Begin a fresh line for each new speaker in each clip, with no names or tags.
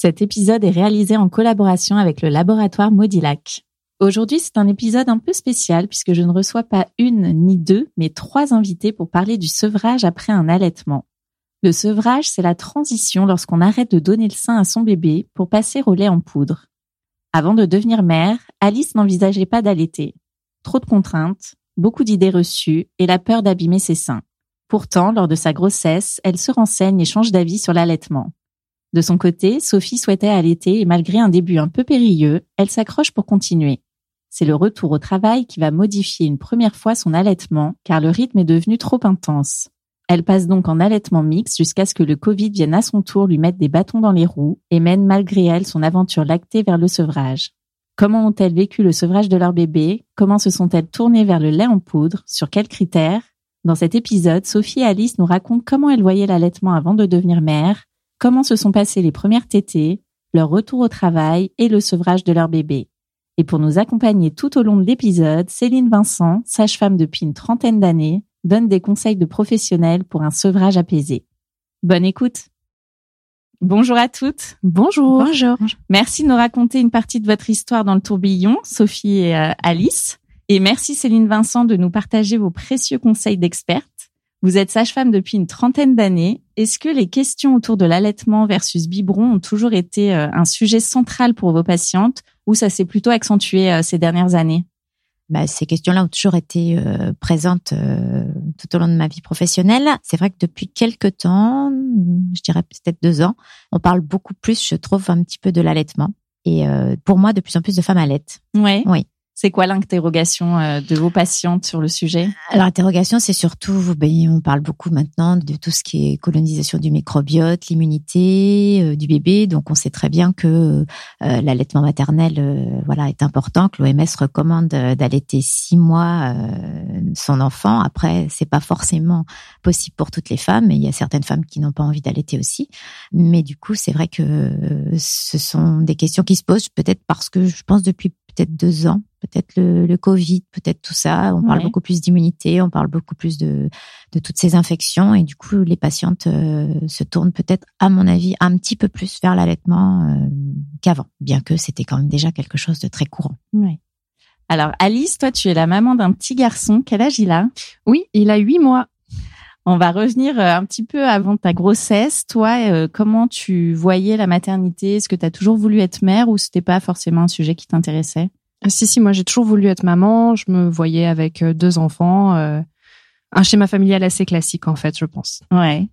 Cet épisode est réalisé en collaboration avec le laboratoire Modilac. Aujourd'hui, c'est un épisode un peu spécial puisque je ne reçois pas une ni deux, mais trois invités pour parler du sevrage après un allaitement. Le sevrage, c'est la transition lorsqu'on arrête de donner le sein à son bébé pour passer au lait en poudre. Avant de devenir mère, Alice n'envisageait pas d'allaiter. Trop de contraintes, beaucoup d'idées reçues et la peur d'abîmer ses seins. Pourtant, lors de sa grossesse, elle se renseigne et change d'avis sur l'allaitement. De son côté, Sophie souhaitait allaiter et malgré un début un peu périlleux, elle s'accroche pour continuer. C'est le retour au travail qui va modifier une première fois son allaitement car le rythme est devenu trop intense. Elle passe donc en allaitement mixte jusqu'à ce que le Covid vienne à son tour lui mettre des bâtons dans les roues et mène malgré elle son aventure lactée vers le sevrage. Comment ont-elles vécu le sevrage de leur bébé? Comment se sont-elles tournées vers le lait en poudre? Sur quels critères? Dans cet épisode, Sophie et Alice nous racontent comment elles voyaient l'allaitement avant de devenir mère, comment se sont passées les premières tétées, leur retour au travail et le sevrage de leur bébé. Et pour nous accompagner tout au long de l'épisode, Céline Vincent, sage-femme depuis une trentaine d'années, donne des conseils de professionnels pour un sevrage apaisé. Bonne écoute. Bonjour à toutes.
Bonjour.
Bonjour. Merci de nous raconter une partie de votre histoire dans le tourbillon, Sophie et euh, Alice. Et merci Céline Vincent de nous partager vos précieux conseils d'experte. Vous êtes sage-femme depuis une trentaine d'années. Est-ce que les questions autour de l'allaitement versus biberon ont toujours été euh, un sujet central pour vos patientes ou ça s'est plutôt accentué euh, ces dernières années?
Bah, ces questions-là ont toujours été euh, présentes euh, tout au long de ma vie professionnelle. C'est vrai que depuis quelques temps, je dirais peut-être deux ans, on parle beaucoup plus, je trouve, un petit peu de l'allaitement. Et euh, pour moi, de plus en plus de femmes allaitent.
Ouais.
Oui.
C'est quoi l'interrogation euh, de vos patientes sur le sujet?
Alors l'interrogation, c'est surtout, ben, on parle beaucoup maintenant de tout ce qui est colonisation du microbiote, l'immunité euh, du bébé. Donc on sait très bien que euh, l'allaitement maternel, voilà, est important. Que l'OMS recommande d'allaiter six mois son enfant. Après, c'est pas forcément possible pour toutes les femmes. Il y a certaines femmes qui n'ont pas envie d'allaiter aussi. Mais du coup, c'est vrai que ce sont des questions qui se posent peut-être parce que je pense depuis peut-être deux ans, peut-être le, le, Covid, peut-être tout ça. On parle
Ouais.
beaucoup plus d'immunité, on parle beaucoup plus de, de toutes ces infections et du coup, les patientes euh, se tournent peut-être, à mon avis, un petit peu plus vers l'allaitement euh, qu'avant, bien que c'était quand même déjà quelque chose de très courant.
Ouais. Alors Alice, toi tu es la maman d'un petit garçon. Quel âge il a?
Oui, il a huit mois.
On va revenir euh, un petit peu avant ta grossesse. Toi, euh, comment tu voyais la maternité? Est-ce que tu as toujours voulu être mère ou c'était pas forcément un sujet qui t'intéressait?
Ah, Si, si, moi j'ai toujours voulu être maman. Je me voyais avec euh, deux enfants. euh, un schéma familial assez classique en fait, je pense.
Ouais.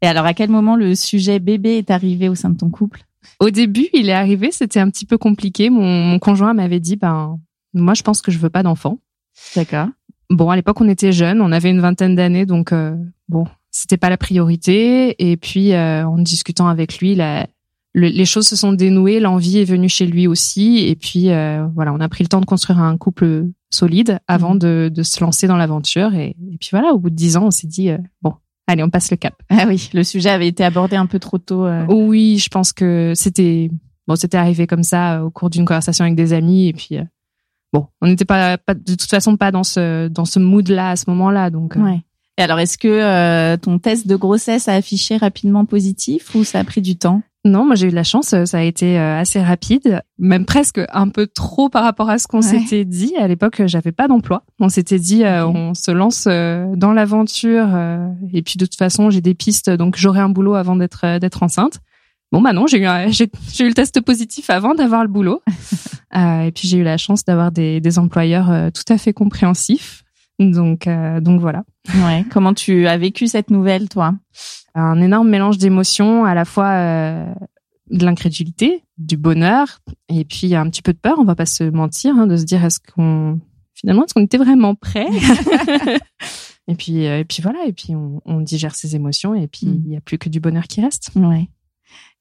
Et alors à quel moment le sujet bébé est arrivé au sein de ton couple?
Au début, il est arrivé, c'était un petit peu compliqué. Mon, mon conjoint m'avait dit, ben, moi je pense que je veux pas d'enfant.
D'accord.
Bon, à l'époque, on était jeunes, on avait une vingtaine d'années, donc euh, bon, c'était pas la priorité. Et puis, euh, en discutant avec lui, la, le- les choses se sont dénouées, l'envie est venue chez lui aussi. Et puis, euh, voilà, on a pris le temps de construire un couple solide avant
Mhm.
de, de se lancer dans l'aventure. Et, et puis voilà, au bout de dix ans, on s'est dit, euh, bon, allez, on passe le cap.
Ah oui, le sujet avait été abordé un peu trop tôt. euh.
Oui, je pense que c'était bon, c'était arrivé comme ça au cours d'une conversation avec des amis. Et puis, euh, bon, on n'était pas, pas de toute façon pas dans ce dans ce mood-là à ce moment-là, donc. euh,
Ouais. Et alors, est-ce que euh, ton test de grossesse a affiché rapidement positif ou ça a pris du temps?
Non, moi j'ai eu de la chance, euh, ça a été euh, assez rapide, même presque un peu trop par rapport à ce qu'on
Ouais.
s'était dit. À l'époque, j'avais pas d'emploi. On s'était dit, euh, on se lance euh, dans l'aventure, euh, et puis de toute façon, j'ai des pistes, donc j'aurai un boulot avant d'être d'être enceinte. Bon bah non, j'ai eu un- j'ai j'ai eu le test positif avant d'avoir le boulot, Euh, et puis j'ai eu la chance d'avoir des, des employeurs euh, tout à fait compréhensifs. Donc euh, donc voilà.
Ouais. Comment tu as vécu cette nouvelle, toi?
Un énorme mélange d'émotions, à la fois euh, de l'incrédulité, du bonheur, et puis un petit peu de peur. On va pas se mentir, hein, de se dire est-ce qu'on finalement est-ce qu'on était vraiment prêt Et puis euh, et puis voilà, et puis on, on digère ses émotions, et puis il
Mm.
y a plus que du bonheur qui reste.
Ouais.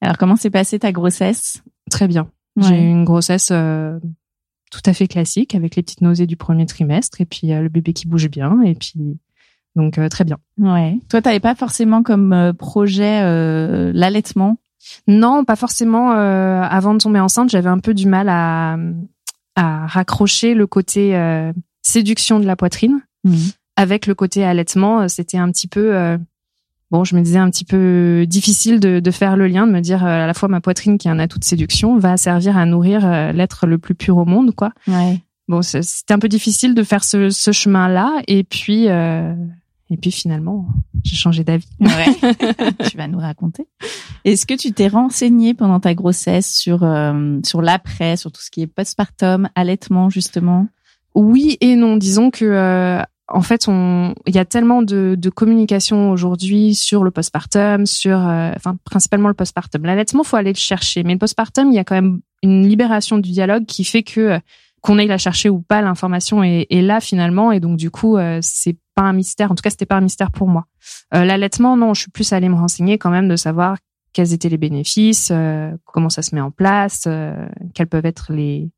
Alors, comment s'est passée ta grossesse?
Très bien.
Ouais.
J'ai eu une grossesse euh, tout à fait classique avec les petites nausées du premier trimestre et puis euh, le bébé qui bouge bien et puis donc euh, très bien.
Ouais. Toi, t'avais pas forcément comme projet l'allaitement?
Non, pas forcément. avant de tomber enceinte, j'avais un peu du mal à, à raccrocher le côté séduction de la poitrine avec le côté allaitement. C'était un petit peu bon, je me disais un petit peu difficile de, de faire le lien, de me dire euh, à la fois ma poitrine qui est un atout de séduction va servir à nourrir euh, l'être le plus pur au monde, quoi.
Ouais.
Bon, c'est- c'était un peu difficile de faire ce, ce chemin-là, et puis euh, et puis finalement, j'ai changé d'avis.
Ouais. tu vas nous raconter. Est-ce que tu t'es renseigné pendant ta grossesse sur euh, sur l'après, sur tout ce qui est postpartum, allaitement justement?
Oui et non. Disons que euh, en fait, on il y a tellement de, de communication aujourd'hui sur le postpartum, sur euh, enfin principalement le postpartum. L'allaitement, faut aller le chercher, mais le postpartum, il y a quand même une libération du dialogue qui fait que euh, qu'on aille la chercher ou pas, l'information est, est là finalement, et donc du coup, euh, c'est pas un mystère. En tout cas, c'était pas un mystère pour moi. Euh, L'allaitement, non, je suis plus allée me renseigner quand même de savoir quels étaient les bénéfices, euh, comment ça se met en place, euh, quels peuvent être les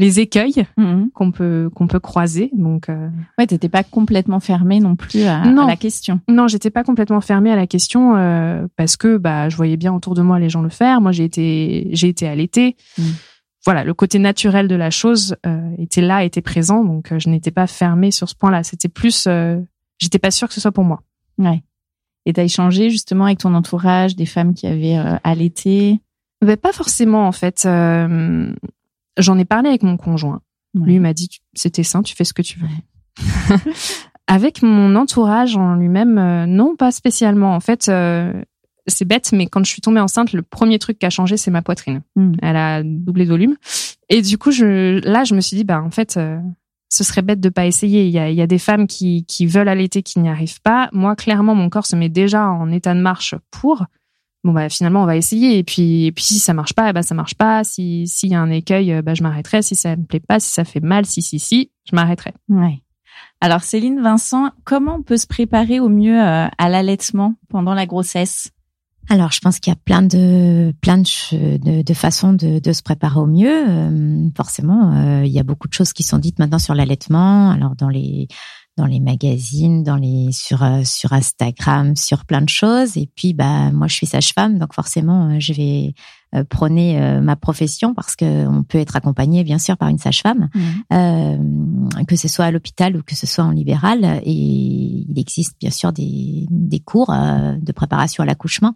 les écueils qu'on peut qu'on peut croiser. Donc euh,
Ouais, t'étais pas complètement fermée non plus à,
Non.
à la question.
non, j'étais pas complètement fermée à la question euh, parce que bah je voyais bien autour de moi les gens le faire. Moi, j'ai été j'ai été allaitée.
Mm.
Voilà, le côté naturel de la chose euh, était là, était présent, donc euh, je n'étais pas fermée sur ce point-là. C'était plus, euh, j'étais pas sûre que ce soit pour moi.
Ouais. Et t'as échangé justement avec ton entourage, des femmes qui avaient euh, allaité.
Mais pas forcément en fait. Euh, J'en ai parlé avec mon conjoint. Lui m'a dit c'était sain, tu fais ce que tu veux. avec mon entourage en lui-même, euh, non, pas spécialement. En fait, euh, c'est bête, mais quand je suis tombée enceinte, le premier truc qui a changé, c'est ma poitrine.
Mm.
Elle a doublé de volume. Et du coup, je, là, je me suis dit, bah en fait, euh, ce serait bête de pas essayer. Il y a, il y a des femmes qui, qui veulent allaiter, qui n'y arrivent pas. Moi, clairement, mon corps se met déjà en état de marche pour. Bon bah finalement on va essayer et puis et puis si ça marche pas ben ça marche pas si s'il y a un écueil euh, bah je m'arrêterai si ça me plaît pas si ça fait mal si si si je m'arrêterai
Ouais. Alors Céline Vincent, comment on peut se préparer au mieux euh, à l'allaitement pendant la grossesse?
Alors, je pense qu'il y a plein de plein de, de, de façons de, de se préparer au mieux. Euh, forcément, euh, il y a beaucoup de choses qui sont dites maintenant sur l'allaitement. Alors dans les dans les magazines, dans les sur euh, sur Instagram, sur plein de choses. Et puis, bah moi, je suis sage-femme, donc forcément, euh, je vais euh, prôner euh, ma profession parce que on peut être accompagné, bien sûr, par une sage-femme euh, que ce soit à l'hôpital ou que ce soit en libéral. Et il existe bien sûr des, des cours euh, de préparation à l'accouchement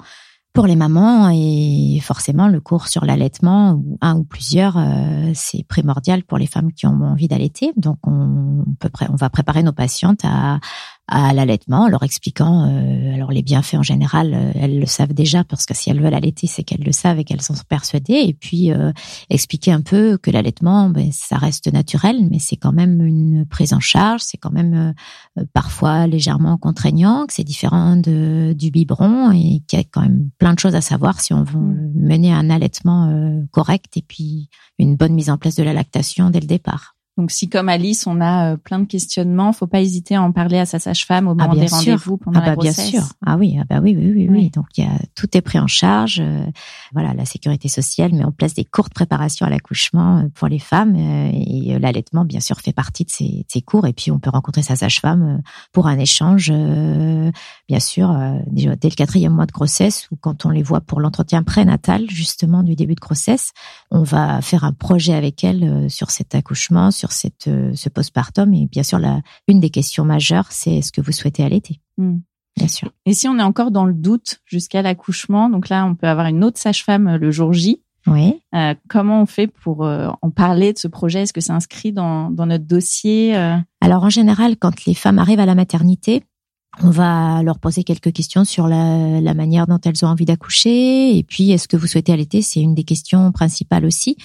pour les mamans et forcément le cours sur l'allaitement un ou plusieurs euh, c'est primordial pour les femmes qui ont envie d'allaiter. Donc on peut on va préparer nos patientes à à l'allaitement en leur expliquant euh, alors les bienfaits en général euh, elles le savent déjà parce que si elles veulent allaiter c'est qu'elles le savent et qu'elles sont persuadées et puis euh, expliquer un peu que l'allaitement, ben, ça reste naturel, mais c'est quand même une prise en charge, c'est quand même parfois légèrement contraignant, que c'est différent de, du biberon et qu'il y a quand même plein de choses à savoir si on veut
Mm.
mener un allaitement euh, correct et puis une bonne mise en place de la lactation dès le départ.
Donc si comme Alice, on a euh, plein de questionnements, faut pas hésiter à en parler à sa sage-femme au moment
bien
des rendez-vous pendant
Ah
la
bah bien sûr. Ah oui, ah bah oui, oui, oui,
Oui.
oui. Donc y a tout est pris en charge. euh, voilà, la sécurité sociale met en place des cours de préparation à l'accouchement euh, pour les femmes euh, et l'allaitement bien sûr fait partie de ces, de ces cours. Et puis on peut rencontrer sa sage-femme pour un échange, bien sûr, déjà dès le quatrième mois de grossesse ou quand on les voit pour l'entretien prénatal justement du début de grossesse, on va faire un projet avec elle sur cet accouchement, sur cette euh, ce postpartum et bien sûr la une des questions majeures c'est est-ce que vous souhaitez allaiter?
Mm.
Bien sûr.
Et si on est encore dans le doute jusqu'à l'accouchement, donc là, on peut avoir une autre sage-femme euh, le jour J.
Oui.
Euh, comment on fait pour euh, en parler de ce projet? Est-ce que c'est inscrit dans, dans notre dossier euh?
Alors en général, quand les femmes arrivent à la maternité, on va leur poser quelques questions sur la, la manière dont elles ont envie d'accoucher. Et puis, est-ce que vous souhaitez allaiter? C'est une des questions principales aussi.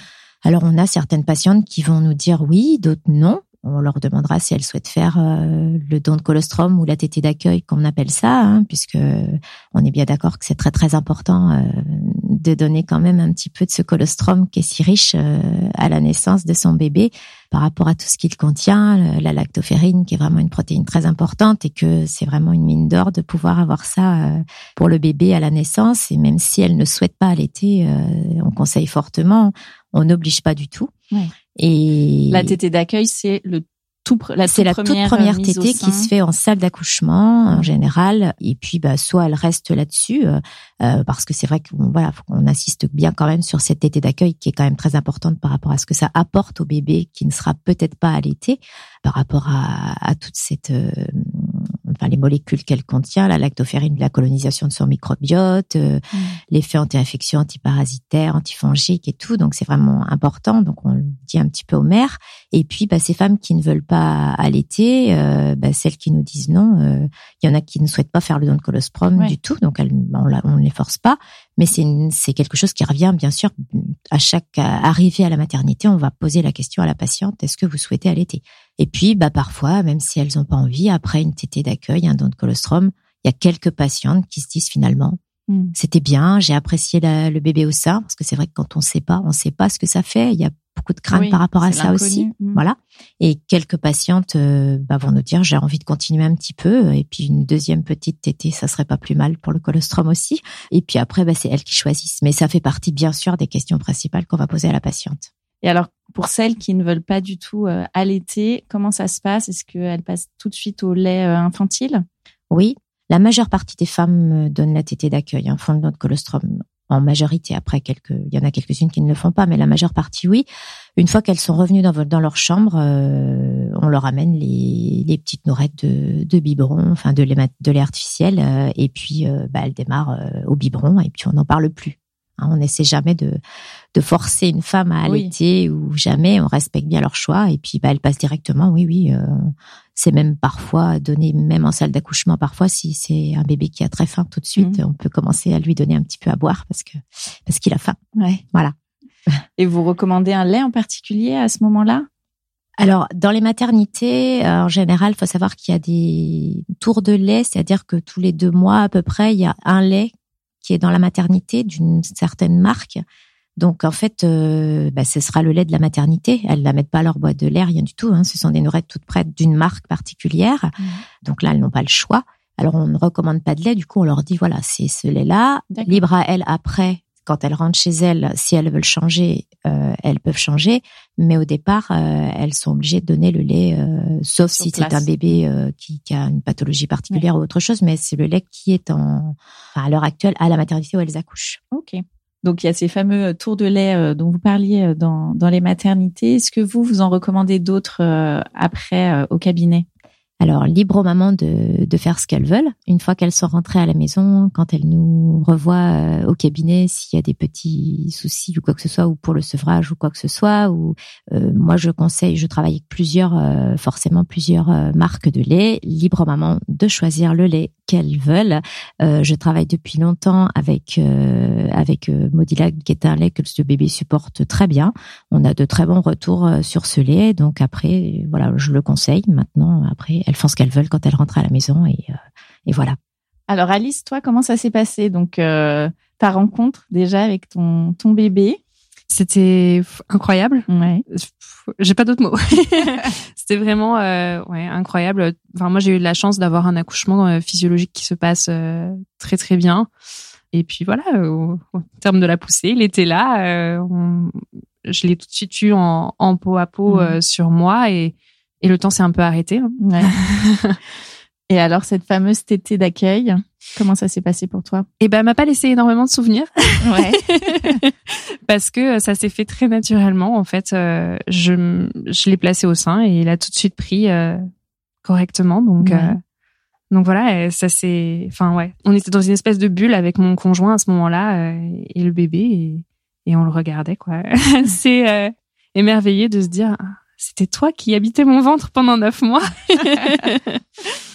Alors, on a certaines patientes qui vont nous dire oui, d'autres non. On leur demandera si elles souhaitent faire euh, le don de colostrum ou la tétée d'accueil, comme on appelle ça, hein, puisque on est bien d'accord que c'est très très important euh, de donner quand même un petit peu de ce colostrum qui est si riche euh, à la naissance de son bébé par rapport à tout ce qu'il contient, la lactoferrine qui est vraiment une protéine très importante et que c'est vraiment une mine d'or de pouvoir avoir ça euh, pour le bébé à la naissance et même si elle ne souhaite pas allaiter, euh, on conseille fortement, on n'oblige pas du tout.
Ouais.
Et
La tétée d'accueil, c'est le
c'est la toute première
au
tétée qui se fait en salle d'accouchement en général. Et puis bah soit elle reste là-dessus euh, euh, parce que c'est vrai qu'on voilà qu'on insiste bien quand même sur cette tétée d'accueil qui est quand même très importante par rapport à ce que ça apporte au bébé qui ne sera peut-être pas allaité par rapport à, à toute cette euh, enfin les molécules qu'elle contient la lactoferrine la colonisation de son microbiote euh,
Mm.
l'effet anti-infectio antiparasitaire antifongique et tout donc c'est vraiment important donc on le dit un petit peu aux mères et puis, bah, ces femmes qui ne veulent pas allaiter, euh, bah, celles qui nous disent non, euh, il y en a qui ne souhaitent pas faire le don de colostrum
Ouais.
du tout, donc elles, on, la- on ne les force pas. Mais c'est quelque chose qui revient, bien sûr, à chaque arrivée à la maternité, on va poser la question à la patiente est-ce que vous souhaitez allaiter? Et puis, bah, parfois, même si elles n'ont pas envie, après une tétée d'accueil, un don de colostrum, il y a quelques patientes qui se disent finalement
Mm.
c'était bien, j'ai apprécié la- le bébé au sein, parce que c'est vrai que quand on sait pas, on sait pas ce que ça fait. Il y a beaucoup de craintes
Oui,
par rapport à ça aussi.
l'inconnu. Mm.
Voilà. Et quelques patientes euh, bah, vont nous dire j'ai envie de continuer un petit peu. Et puis une deuxième petite tétée, ça serait pas plus mal pour le colostrum aussi. Et puis après, bah, c'est elles qui choisissent. Mais ça fait partie bien sûr des questions principales qu'on va poser à la patiente.
Et alors, pour celles qui ne veulent pas du tout euh, allaiter, comment ça se passe? Est-ce qu'elles passent tout de suite au lait euh, infantile?
Oui, la majeure partie des femmes euh, donnent la tétée d'accueil, un fond de notre colostrum en majorité. Après, quelques, il y en a quelques-unes qui ne le font pas, mais la majeure partie, oui. Une fois qu'elles sont revenues dans, dans leur chambre, euh, on leur amène les, les petites nourettes de, de biberon, enfin de lait, de lait artificiel, euh, et puis euh, bah, elles démarrent au biberon, et puis on n'en parle plus. Hein, on n'essaie jamais de, de forcer une femme à
Oui.
allaiter ou jamais. On respecte bien leur choix, et puis bah, elles passent directement. Oui, oui. euh, c'est même parfois donné, même en salle d'accouchement, parfois si c'est un bébé qui a très faim tout de suite,
Mhm.
on peut commencer à lui donner un petit peu à boire parce que parce qu'il a faim.
Ouais.
Voilà.
Et vous recommandez un lait en particulier à ce moment-là?
Alors dans les maternités, euh, en général, il faut savoir qu'il y a des tours de lait, c'est-à-dire que tous les deux mois à peu près, il y a un lait qui est dans la maternité d'une certaine marque. Donc en fait, euh, bah, ce sera le lait de la maternité. Elles la mettent pas à leur boîte de lait, rien du tout. Hein. Ce sont des nourettes toutes prêtes d'une marque particulière.
Mhm.
Donc là, elles n'ont pas le choix. Alors on ne recommande pas de lait. Du coup, on leur dit voilà, c'est ce lait-là. Libre à elles après, quand elles rentrent chez elles, si elles veulent changer, euh, elles peuvent changer. Mais au départ, euh, elles sont obligées de donner le lait, euh, sauf
Sur
si c'est un bébé qui, qui a une pathologie particulière ou autre chose. Mais c'est le lait qui est en, enfin, à l'heure actuelle à la maternité où elles accouchent.
Ok. Donc il y a ces fameux tours de lait dont vous parliez dans, dans les maternités. Est-ce que vous, vous en recommandez d'autres après au cabinet?
Alors, libre aux mamans de, faire ce qu'elles veulent. Une fois qu'elles sont rentrées à la maison, quand elles nous revoient euh, au cabinet, s'il y a des petits soucis ou quoi que ce soit, ou pour le sevrage ou quoi que ce soit, ou euh, moi je conseille, je travaille avec plusieurs, euh, forcément plusieurs marques de lait. Libre aux mamans de choisir le lait qu'elles veulent. Euh, je travaille depuis longtemps avec euh, avec euh, Modilac, qui est un lait que le bébé supporte très bien. On a de très bons retours euh, sur ce lait, donc après, voilà, je le conseille. Maintenant, après, elles font ce qu'elles veulent quand elles rentrent à la maison et, euh, et voilà.
Alors Alice, toi, comment ça s'est passé? Donc euh, ta rencontre déjà avec ton ton bébé?
C'était incroyable.
Ouais.
J'ai pas d'autres mots. C'était vraiment euh, ouais incroyable. Enfin moi j'ai eu de la chance d'avoir un accouchement euh, physiologique qui se passe euh, très très bien. Et puis voilà, au, au terme de la poussée, il était là. euh, on- je l'ai tout de suite eu en, en peau à peau euh, sur moi et et le temps s'est un peu arrêté. hein.
Ouais. Et alors cette fameuse tétée d'accueil, comment ça s'est passé pour toi?
Et ben m'a pas laissé énormément de souvenirs.
Ouais.
parce que ça s'est fait très naturellement. En fait, euh, je, je l'ai placé au sein et il a tout de suite pris euh, correctement. Donc,
Ouais.
euh, donc voilà, et ça c'est, enfin ouais, on était dans une espèce de bulle avec mon conjoint à ce moment-là euh, et le bébé et, et on le regardait quoi. c'est euh, émerveillé de se dire, ah, c'était toi qui habitais mon ventre pendant neuf mois.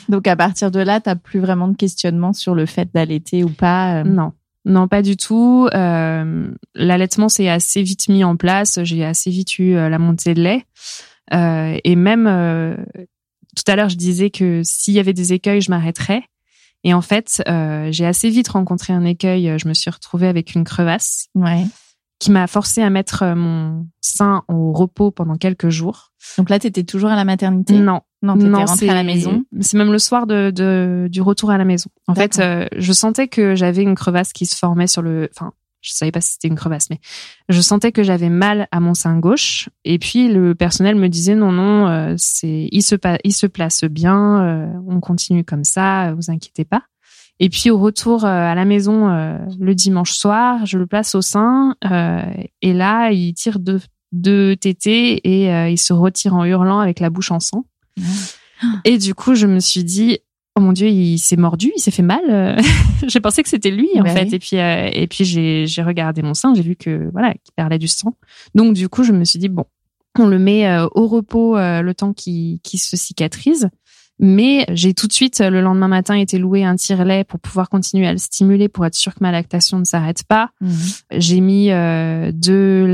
Donc à partir de là, t'as plus vraiment de questionnement sur le fait d'allaiter ou pas. euh.
Non. Non, pas du tout. Euh, L'allaitement s'est assez vite mis en place. J'ai assez vite eu euh, la montée de lait. Euh, et même, euh, tout à l'heure, je disais que s'il y avait des écueils, je m'arrêterais. Et en fait, euh, j'ai assez vite rencontré un écueil. Je me suis retrouvée avec une crevasse
Ouais.
qui m'a forcé à mettre mon sein au repos pendant quelques jours.
Donc là, t'étais toujours à la maternité?
Non,
Non, t'étais
non,
rentrée à la maison.
C'est même le soir de, de- du retour à la maison. En fait, euh, je sentais que j'avais une crevasse qui se formait sur le. Enfin, je savais pas si c'était une crevasse, mais je sentais que j'avais mal à mon sein gauche. Et puis le personnel me disait non, non, euh, c'est il se pa- il se place bien, euh, on continue comme ça, euh, vous inquiétez pas. Et puis au retour euh, à la maison euh, le dimanche soir, je le place au sein euh, et là il tire deux deux tétés et euh, il se retire en hurlant avec la bouche en sang. Et du coup, je me suis dit, oh mon dieu, il s'est mordu, il s'est fait mal. j'ai pensé que c'était lui en
Bah
fait.
oui.
Et puis, euh, et puis j'ai j'ai regardé mon sein, j'ai vu que voilà, qu'il perdait du sang. Donc du coup, je me suis dit bon, on le met euh, au repos euh, le temps qu'il qu'il se cicatrise. Mais j'ai tout de suite, le lendemain matin, été loué un tire-lait pour pouvoir continuer à le stimuler pour être sûr que ma lactation ne s'arrête pas.
Mhm.
J'ai mis euh, de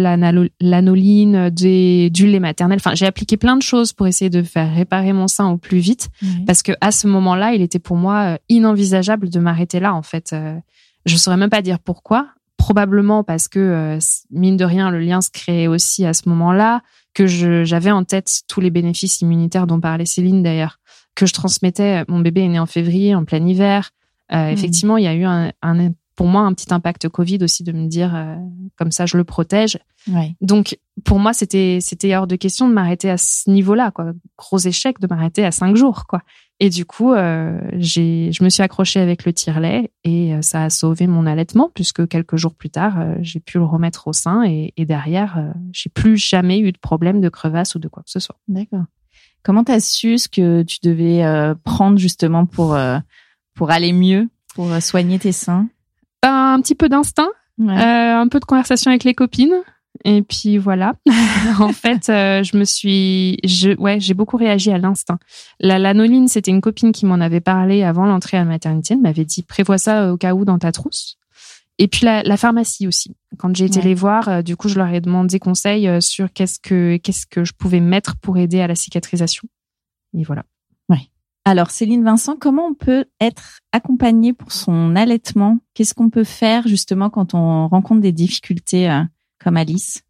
l'anoline, du lait maternel. Enfin, j'ai appliqué plein de choses pour essayer de faire réparer mon sein au plus vite. Parce que à ce moment-là, il était pour moi euh, inenvisageable de m'arrêter là. En fait, Euh, je saurais même pas dire pourquoi. Probablement parce que euh, mine de rien, le lien se créait aussi à ce moment-là. Que j'avais en tête tous les bénéfices immunitaires dont parlait Céline d'ailleurs, que je transmettais. Mon bébé est né en février, en plein hiver. Euh,
Mhm.
Effectivement, il y a eu un, un- pour moi un petit impact Covid aussi de me dire euh, comme ça je le protège.
Ouais.
Donc pour moi c'était c'était hors de question de m'arrêter à ce niveau-là quoi. Gros échec de m'arrêter à cinq jours quoi. Et du coup euh, j'ai je me suis accrochée avec le tire-lait et euh, ça a sauvé mon allaitement puisque quelques jours plus tard euh, j'ai pu le remettre au sein et, et derrière euh, j'ai plus jamais eu de problème de crevasse ou de quoi que ce soit.
D'accord. Comment t'as su ce que tu devais euh, prendre justement pour euh, pour aller mieux, pour euh, soigner tes seins?
Ben, un petit peu d'instinct
Ouais.
Euh, un peu de conversation avec les copines. Et puis voilà. en fait, euh, je me suis, je, ouais, j'ai beaucoup réagi à l'instinct. La lanoline, c'était une copine qui m'en avait parlé avant l'entrée à la maternité. Elle m'avait dit prévois ça euh, au cas où dans ta trousse. Et puis la, la pharmacie aussi. Quand j'ai été
Ouais.
les voir, euh, du coup, je leur ai demandé conseil euh, sur qu'est-ce que qu'est-ce que je pouvais mettre pour aider à la cicatrisation. Et voilà.
Alors Céline Vincent, comment on peut être accompagné pour son allaitement? Qu'est-ce qu'on peut faire justement quand on rencontre des difficultés euh, comme Alice?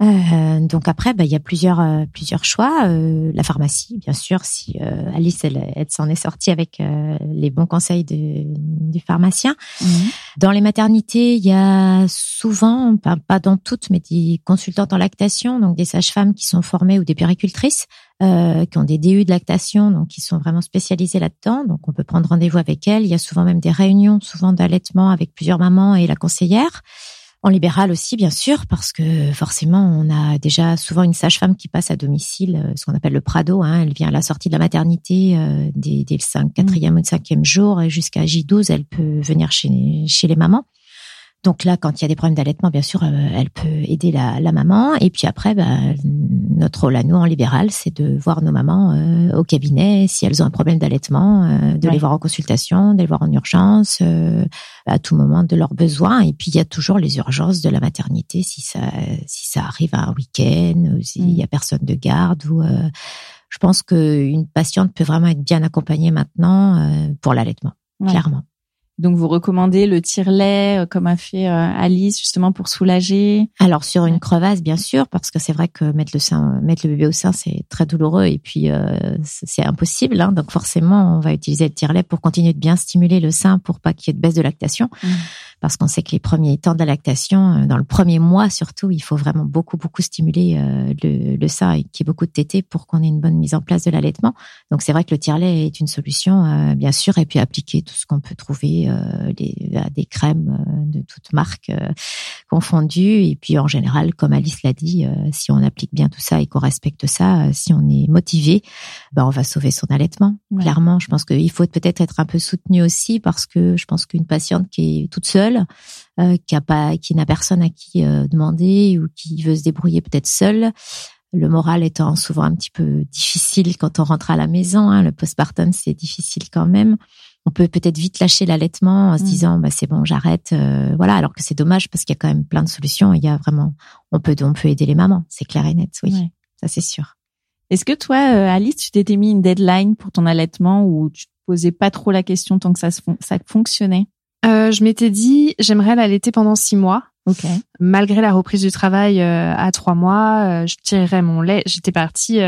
Euh, donc après, bah, il y a plusieurs euh, plusieurs choix. Euh, la pharmacie, bien sûr, si euh, Alice elle, elle s'en est sortie avec euh, les bons conseils de- du pharmacien. Dans les maternités, il y a souvent, pas, pas dans toutes, mais des consultantes en lactation, donc des sages-femmes qui sont formées ou des péricultrices euh, qui ont des DU de lactation, donc qui sont vraiment spécialisées là-dedans. Donc on peut prendre rendez-vous avec elles. Il y a souvent même des réunions, souvent d'allaitement avec plusieurs mamans et la conseillère. En libéral aussi, bien sûr, parce que forcément, on a déjà souvent une sage-femme qui passe à domicile, euh, ce qu'on appelle le Prado. Hein, elle vient à la sortie de la maternité euh, dès, dès le 5, 4e ou 5e jour et jusqu'à J12, elle peut venir chez les mamans. Donc là, quand il y a des problèmes d'allaitement, bien sûr, euh, elle peut aider la, la maman. Et puis après, bah, notre rôle à nous en libéral, c'est de voir nos mamans euh, au cabinet si elles ont un problème d'allaitement, euh, de
Ouais.
les voir en consultation, de les voir en urgence, euh, à tout moment de leurs besoins. Et puis il y a toujours les urgences de la maternité si ça si ça arrive à un week-end, ou s'il
Mm.
y a personne de garde ou euh, je pense qu'une patiente peut vraiment être bien accompagnée maintenant euh, pour l'allaitement,
Ouais.
clairement.
Donc vous recommandez le tire-lait euh, comme a fait euh, Alice justement pour soulager?
Alors sur une crevasse, bien sûr, parce que c'est vrai que mettre le sein, mettre le bébé au sein, c'est très douloureux et puis euh, c'est impossible. Hein, donc forcément, on va utiliser le tire-lait pour continuer de bien stimuler le sein pour pas qu'il y ait de baisse de lactation,
Mm.
Parce qu'on sait que les premiers temps de la lactation, euh, dans le premier mois surtout, il faut vraiment beaucoup beaucoup stimuler euh, le, le sein et qu'il y ait beaucoup de tétés pour qu'on ait une bonne mise en place de l'allaitement. Donc c'est vrai que le tire-lait est une solution, euh, bien sûr, et puis appliquer tout ce qu'on peut trouver, euh, les, des crèmes de toutes marques confondues. Et puis en général, comme Alice l'a dit, si on applique bien tout ça et qu'on respecte ça, si on est motivé, ben on va sauver son allaitement.
Ouais.
Clairement, je pense qu'il faut peut-être être un peu soutenu aussi parce que je pense qu'une patiente qui est toute seule, euh, qui a pas, qui n'a personne à qui euh, demander ou qui veut se débrouiller peut-être seule. Le moral étant souvent un petit peu difficile quand on rentre à la maison, hein, le postpartum c'est difficile quand même. On peut peut-être vite lâcher l'allaitement en se
Mm.
disant bah c'est bon j'arrête, euh, voilà. Alors que c'est dommage parce qu'il y a quand même plein de solutions. Il y a vraiment, on peut on peut aider les mamans, c'est clair et net, oui,
Ouais.
ça c'est sûr.
Est-ce que toi, Alice, tu t'étais mis une deadline pour ton allaitement ou tu te posais pas trop la question tant que ça, ça fonctionnait?
Euh, Je m'étais dit, j'aimerais l'allaiter pendant six mois.
Ok.
Malgré la reprise du travail euh, à trois mois, euh, je tirerais mon lait. J'étais partie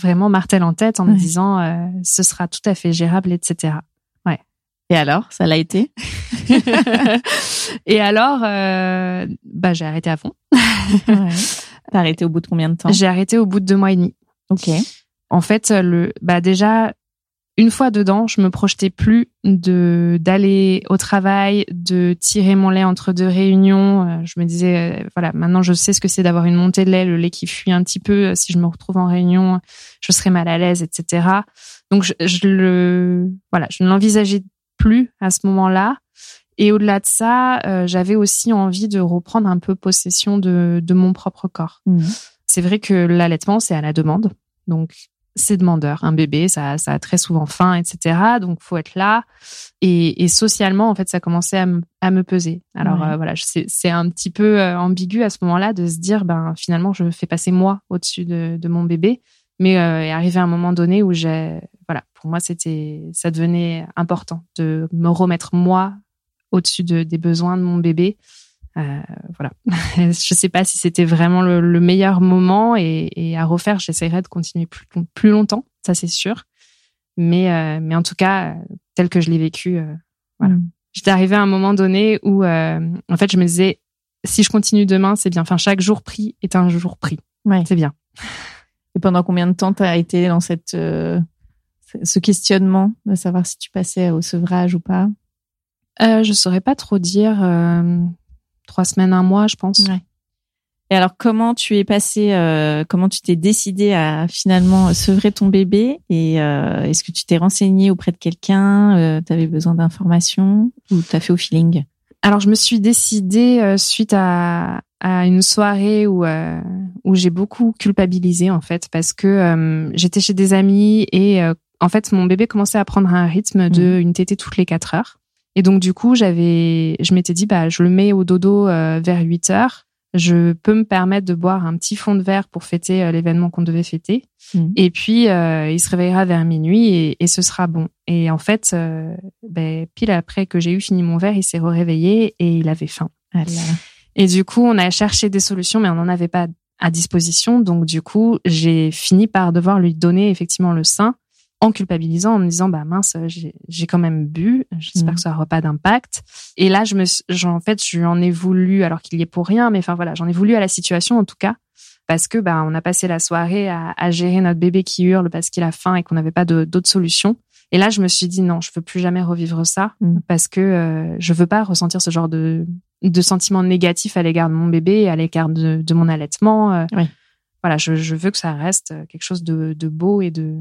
vraiment martel en tête en me disant, ce sera tout à fait gérable, etc. Ouais.
Et alors, ça l'a été?
Et alors, bah j'ai arrêté à fond.
ouais. T'as arrêté au bout de combien de temps?
J'ai arrêté au bout de deux mois et demi.
Ok.
En fait, le, bah déjà, une fois dedans, je me projetais plus de d'aller au travail, de tirer mon lait entre deux réunions. Euh, je me disais, euh, voilà, maintenant je sais ce que c'est d'avoir une montée de lait, le lait qui fuit un petit peu. Euh, si je me retrouve en réunion, je serais mal à l'aise, etc. Donc je, je le, voilà, je ne l'envisageais plus à ce moment-là. Et au-delà de ça, j'avais aussi envie de reprendre un peu possession de, de mon propre corps.
Mmh.
C'est vrai que l'allaitement, c'est à la demande. Donc, c'est demandeur. Un bébé, ça, ça a très souvent faim, etc. Donc, faut être là. Et, et socialement, en fait, ça commençait à me, à me peser. Alors, euh, voilà, c'est un petit peu euh, ambigu à ce moment-là de se dire, ben, finalement, je fais passer moi au-dessus de, de, mon bébé. Mais euh, est arrivé un moment donné où j'ai, voilà, pour moi, c'était, ça devenait important de me remettre moi au-dessus de, des besoins de mon bébé voilà. je sais pas si c'était vraiment le, meilleur moment et, à refaire, j'essaierai de continuer plus, plus longtemps, ça c'est sûr. Mais, euh, mais en tout cas, tel que je l'ai vécu, euh, voilà. Mm. J'étais arrivée à un moment donné où, en fait, je me disais, si je continue demain, c'est bien. Enfin, chaque jour pris est un jour pris.
Ouais.
C'est bien.
Et pendant combien de temps tu as été dans cette, ce questionnement de savoir si tu passais au sevrage ou pas?
Euh, Je saurais pas trop dire trois semaines, un mois, je pense.
Et alors, comment tu es passé, euh, comment tu t'es décidé à finalement sevrer ton bébé Et euh, est-ce que tu t'es renseigné auprès de quelqu'un euh, Tu avais besoin d'informations ou tu as fait au feeling?
Alors, je me suis décidée suite à, à une soirée où, où j'ai beaucoup culpabilisé, en fait, parce que j'étais chez des amis et en fait, mon bébé commençait à prendre un rythme de mmh. une tétée toutes les quatre heures. Et donc du coup, j'avais, je m'étais dit, bah, je le mets au dodo euh, vers 8 heures. Je peux me permettre de boire un petit fond de verre pour fêter euh, l'événement qu'on devait fêter. Mmh. Et puis, euh, il se réveillera vers minuit et, et, ce sera bon. Et en fait, ben, pile après que j'ai eu fini mon verre, il s'est réveillé et il avait faim.
Ah
et du coup, on a cherché des solutions, mais on n'en avait pas à disposition. Donc du coup, j'ai fini par devoir lui donner effectivement le sein en culpabilisant, en me disant bah mince, j'ai quand même bu, j'espère mm. que ça n'aura pas d'impact. Et là, je me, en fait, j'en ai voulu, alors qu'il y est pour rien, mais enfin voilà, j'en ai voulu à la situation en tout cas, parce que bah on a passé la soirée à, à gérer notre bébé qui hurle parce qu'il a faim et qu'on n'avait pas d'autres solutions. Et là, je me suis dit non, je veux plus jamais revivre ça mm. parce que euh, je veux pas ressentir ce genre de de sentiments négatifs à l'égard de mon bébé, à l'égard de, de, mon allaitement. Euh. Voilà, je, je, veux que ça reste quelque chose de, de beau et de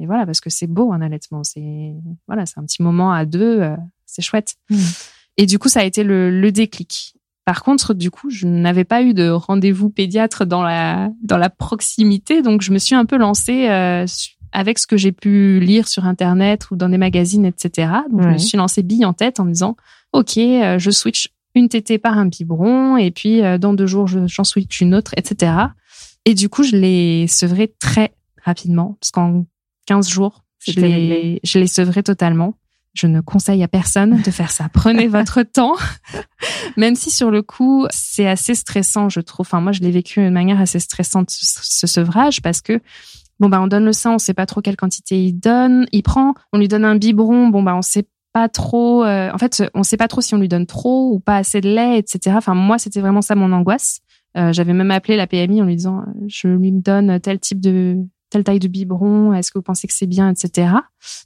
et voilà, parce que c'est beau un allaitement. C'est voilà, c'est un petit moment à deux, euh, c'est chouette.
Mmh.
Et du coup, ça a été le, le déclic. Par contre, du coup, je n'avais pas eu de rendez-vous pédiatre dans la dans la proximité, donc je me suis un peu lancée euh, avec ce que j'ai pu lire sur internet ou dans des magazines, etc. Donc je me suis lancée bille en tête en me disant, ok, euh, je switch une tétée par un biberon et puis dans deux jours j'en switch une autre, etc. Et du coup, je l'ai sevré très rapidement parce qu'en 15 jours. Je l'ai, je totalement. Je ne conseille à personne de faire ça. Prenez votre temps. Même si sur le coup, c'est assez stressant, je trouve. Enfin, moi, je l'ai vécu de manière assez stressante, ce, sevrage, parce que bon, bah, on donne le sein, on sait pas trop quelle quantité il donne. Il prend, on lui donne un biberon, bon, bah, on sait pas trop, euh, en fait, on sait pas trop si on lui donne trop ou pas assez de lait, etc. Enfin, moi, c'était vraiment ça mon angoisse. Euh, j'avais même appelé la PMI en lui disant, je lui donne tel type de, telle taille de biberon Est-ce que vous pensez que c'est bien, etc.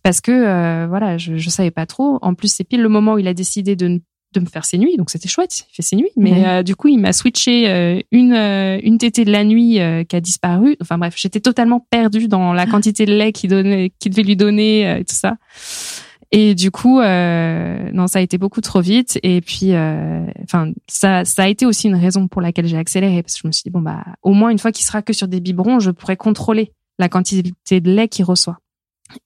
Parce que euh, voilà, je, je savais pas trop. En plus, c'est pile le moment où il a décidé de de me faire ses nuits, donc c'était chouette. Il fait ses nuits, mais euh, du coup, il m'a switché euh, une une tétée de la nuit qui a disparu. Enfin bref, j'étais totalement perdue dans la quantité de lait qu'il donnait, qu'il devait lui donner et tout ça. Et du coup, euh, non, ça a été beaucoup trop vite. Et puis, enfin, ça, ça a été aussi une raison pour laquelle j'ai accéléré parce que je me suis dit bon bah, au moins une fois qu'il sera que sur des biberons, je pourrais contrôler la quantité de lait qu'il reçoit.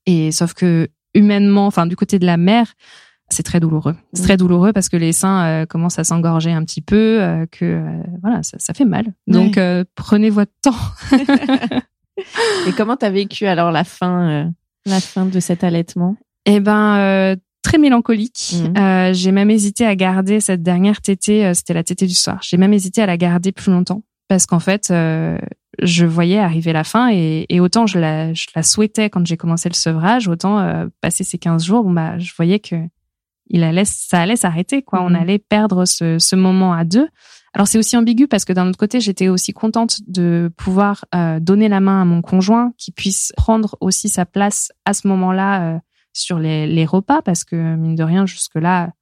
Et sauf que humainement, enfin du côté de la mère, c'est très douloureux. C'est très douloureux parce que les seins euh, commencent à s'engorger un petit peu, euh, que euh, voilà, ça, ça, fait mal. Donc prenez votre temps.
Et comment t'as vécu alors la fin, la fin de cet allaitement?
Eh ben, euh, très mélancolique.
Mhm.
Euh, j'ai même hésité à garder cette dernière tétée. euh, C'était la tétée du soir. J'ai même hésité à la garder plus longtemps parce qu'en fait, euh, je voyais arriver la fin et, et autant je la, je la souhaitais quand j'ai commencé le sevrage, autant euh, passer ces 15 jours, bon bah, je voyais que il allait, ça allait s'arrêter, quoi. On
Mhm.
allait perdre ce, ce moment à deux. Alors c'est aussi ambigu parce que d'un autre côté, j'étais aussi contente de pouvoir euh, donner la main à mon conjoint, qui puisse prendre aussi sa place à ce moment-là sur les, les repas, parce que mine de rien, jusque-là,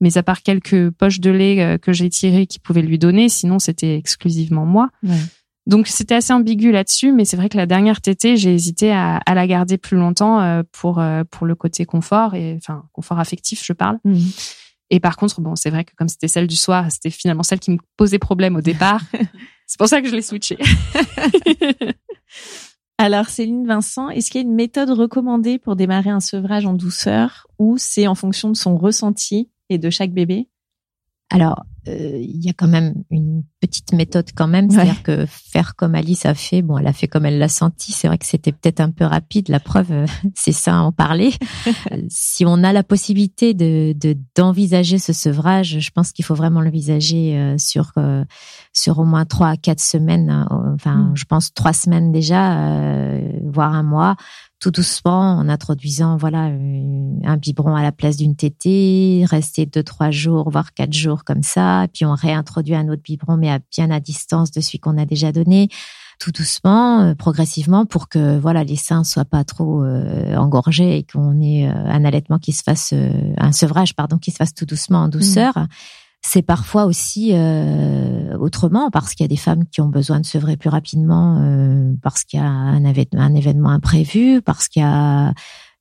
mais à part quelques poches de lait euh, que j'ai tirées qui pouvaient lui donner, sinon c'était exclusivement moi.
Ouais.
Donc c'était assez ambigu là-dessus, mais c'est vrai que la dernière tétée, j'ai hésité à, à la garder plus longtemps euh, pour euh, pour le côté confort et enfin confort affectif, je parle.
Mhm.
Et par contre, bon, c'est vrai que comme c'était celle du soir, c'était finalement celle qui me posait problème au départ. c'est pour ça que je l'ai switchée.
Alors, Céline Vincent, est-ce qu'il y a une méthode recommandée pour démarrer un sevrage en douceur ou c'est en fonction de son ressenti et de chaque bébé?
Alors, il y a quand même une petite méthode quand même,
Ouais.
c'est-à-dire que faire comme Alice a fait, bon, elle a fait comme elle l'a senti. C'est vrai que c'était peut-être un peu rapide. La preuve, euh, c'est ça, en parler. Euh, si on a la possibilité de de- d'envisager ce sevrage, je pense qu'il faut vraiment l'envisager euh, sur euh, sur au moins trois à quatre semaines. hein, Enfin,
Mm.
je pense trois semaines déjà, euh, voire un mois tout doucement en introduisant voilà euh, un biberon à la place d'une tétée, rester deux trois jours voire quatre jours comme ça, puis on réintroduit un autre biberon mais à bien à distance de celui qu'on a déjà donné, tout doucement, euh, progressivement pour que voilà les seins soient pas trop euh, engorgés et qu'on ait euh, un allaitement qui se fasse un sevrage pardon qui se fasse tout doucement en douceur. C'est parfois aussi euh, autrement parce qu'il y a des femmes qui ont besoin de sevrer plus rapidement euh, parce qu'il y a un événement imprévu, parce qu'il y a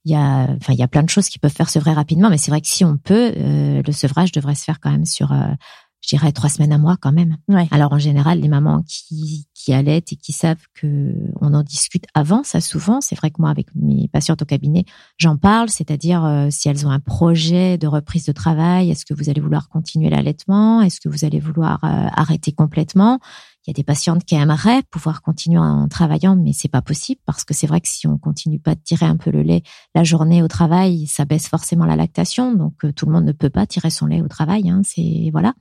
il y a enfin il y a plein de choses qui peuvent faire sevrer rapidement, mais c'est vrai que si on peut, euh, le sevrage devrait se faire quand même sur euh, je dirais trois semaines à mois quand même.
Ouais.
Alors en général, les mamans qui qui allaitent et qui savent que on en discute avant, ça souvent, c'est vrai que moi avec mes patientes au cabinet, j'en parle, c'est-à-dire euh, si elles ont un projet de reprise de travail, est-ce que vous allez vouloir continuer l'allaitement, est-ce que vous allez vouloir euh, arrêter complètement? Y a des patientes qui aimeraient pouvoir continuer en travaillant, mais c'est pas possible parce que c'est vrai que si on continue pas de tirer un peu le lait la journée au travail, ça baisse forcément la lactation, donc euh, tout le monde ne peut pas tirer son lait au travail, hein, c'est voilà.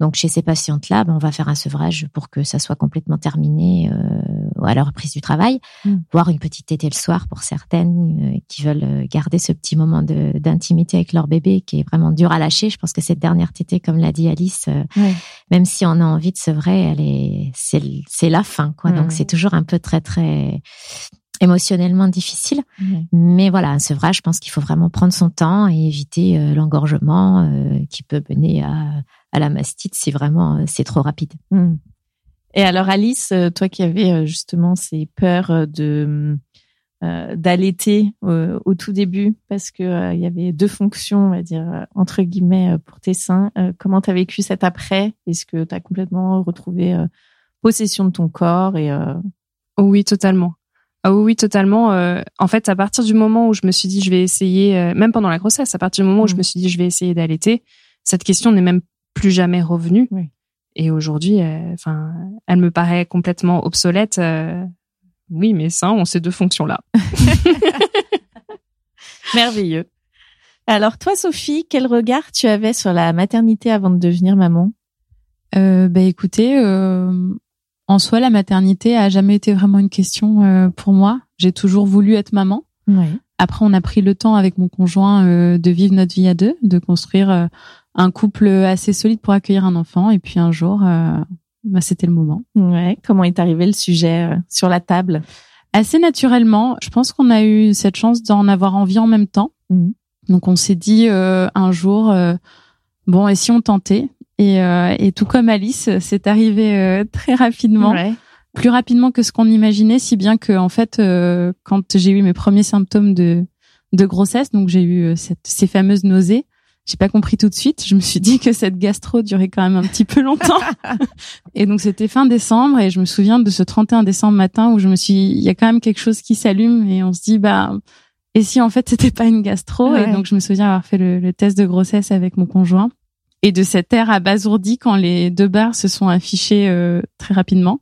Donc chez ces patientes-là, ben, on va faire un sevrage pour que ça soit complètement terminé euh, à la reprise du travail,
Mm.
voire une petite tétée le soir pour certaines euh, qui veulent euh, garder ce petit moment d'intimité avec leur bébé qui est vraiment dur à lâcher. Je pense que cette dernière tétée, comme l'a dit Alice, euh,
Ouais.
même si on a envie de sevrer, elle est c'est la fin quoi.
Mm.
Donc c'est toujours un peu très très émotionnellement difficile. Mais voilà, un sevrage, je pense qu'il faut vraiment prendre son temps et éviter euh, l'engorgement euh, qui peut mener à, à la mastite si vraiment euh, c'est trop rapide.
Hmm. Et alors Alice, euh, toi qui avais euh, justement ces peurs euh, de euh, d'allaiter euh, au tout début parce que euh, il y avait deux fonctions, on va dire entre guillemets euh, pour tes seins. Euh, comment t'as vécu cet après? Est-ce que t'as complètement retrouvé euh, possession de ton corps et euh,
Oui, totalement. Ah oui, totalement. Euh, en fait, à partir du moment où je me suis dit je vais essayer, euh, même pendant la grossesse, à partir du moment où je
Mm.
me suis dit je vais essayer d'allaiter, cette question n'est même plus jamais revenue.
Oui.
Et aujourd'hui, euh, enfin, elle me paraît complètement obsolète. euh, oui, mais ça, on ces deux fonctions-là.
merveilleux Alors toi Sophie, quel regard tu avais sur la maternité avant de devenir maman?
Euh, bah écoutez, euh, en soi, la maternité a jamais été vraiment une question euh, pour moi. J'ai toujours voulu être maman.
Oui.
Après, on a pris le temps avec mon conjoint euh, de vivre notre vie à deux, de construire euh, un couple assez solide pour accueillir un enfant. Et puis un jour, euh, bah, c'était le moment.
Ouais. Comment est arrivé le sujet euh, sur la table?
Assez naturellement, je pense qu'on a eu cette chance d'en avoir envie en même temps.
Mhm.
Donc on s'est dit euh, un jour, euh, bon, et si on tentait? Et, euh, et tout comme Alice, c'est arrivé euh, très rapidement.
Ouais.
plus rapidement que ce qu'on imaginait, si bien que en fait, euh, quand j'ai eu mes premiers symptômes de de grossesse, donc j'ai eu cette, ces fameuses nausées, j'ai pas compris tout de suite. Je me suis dit que cette gastro durait quand même un petit peu longtemps. et donc c'était fin décembre et je me souviens de ce 31 décembre matin où je me suis, il y a quand même quelque chose qui s'allume et on se dit bah et si en fait c'était pas une gastro?
Ouais.
et donc je me souviens avoir fait le, le test de grossesse avec mon conjoint et de cet air abasourdi quand les deux barres se sont affichées euh, très rapidement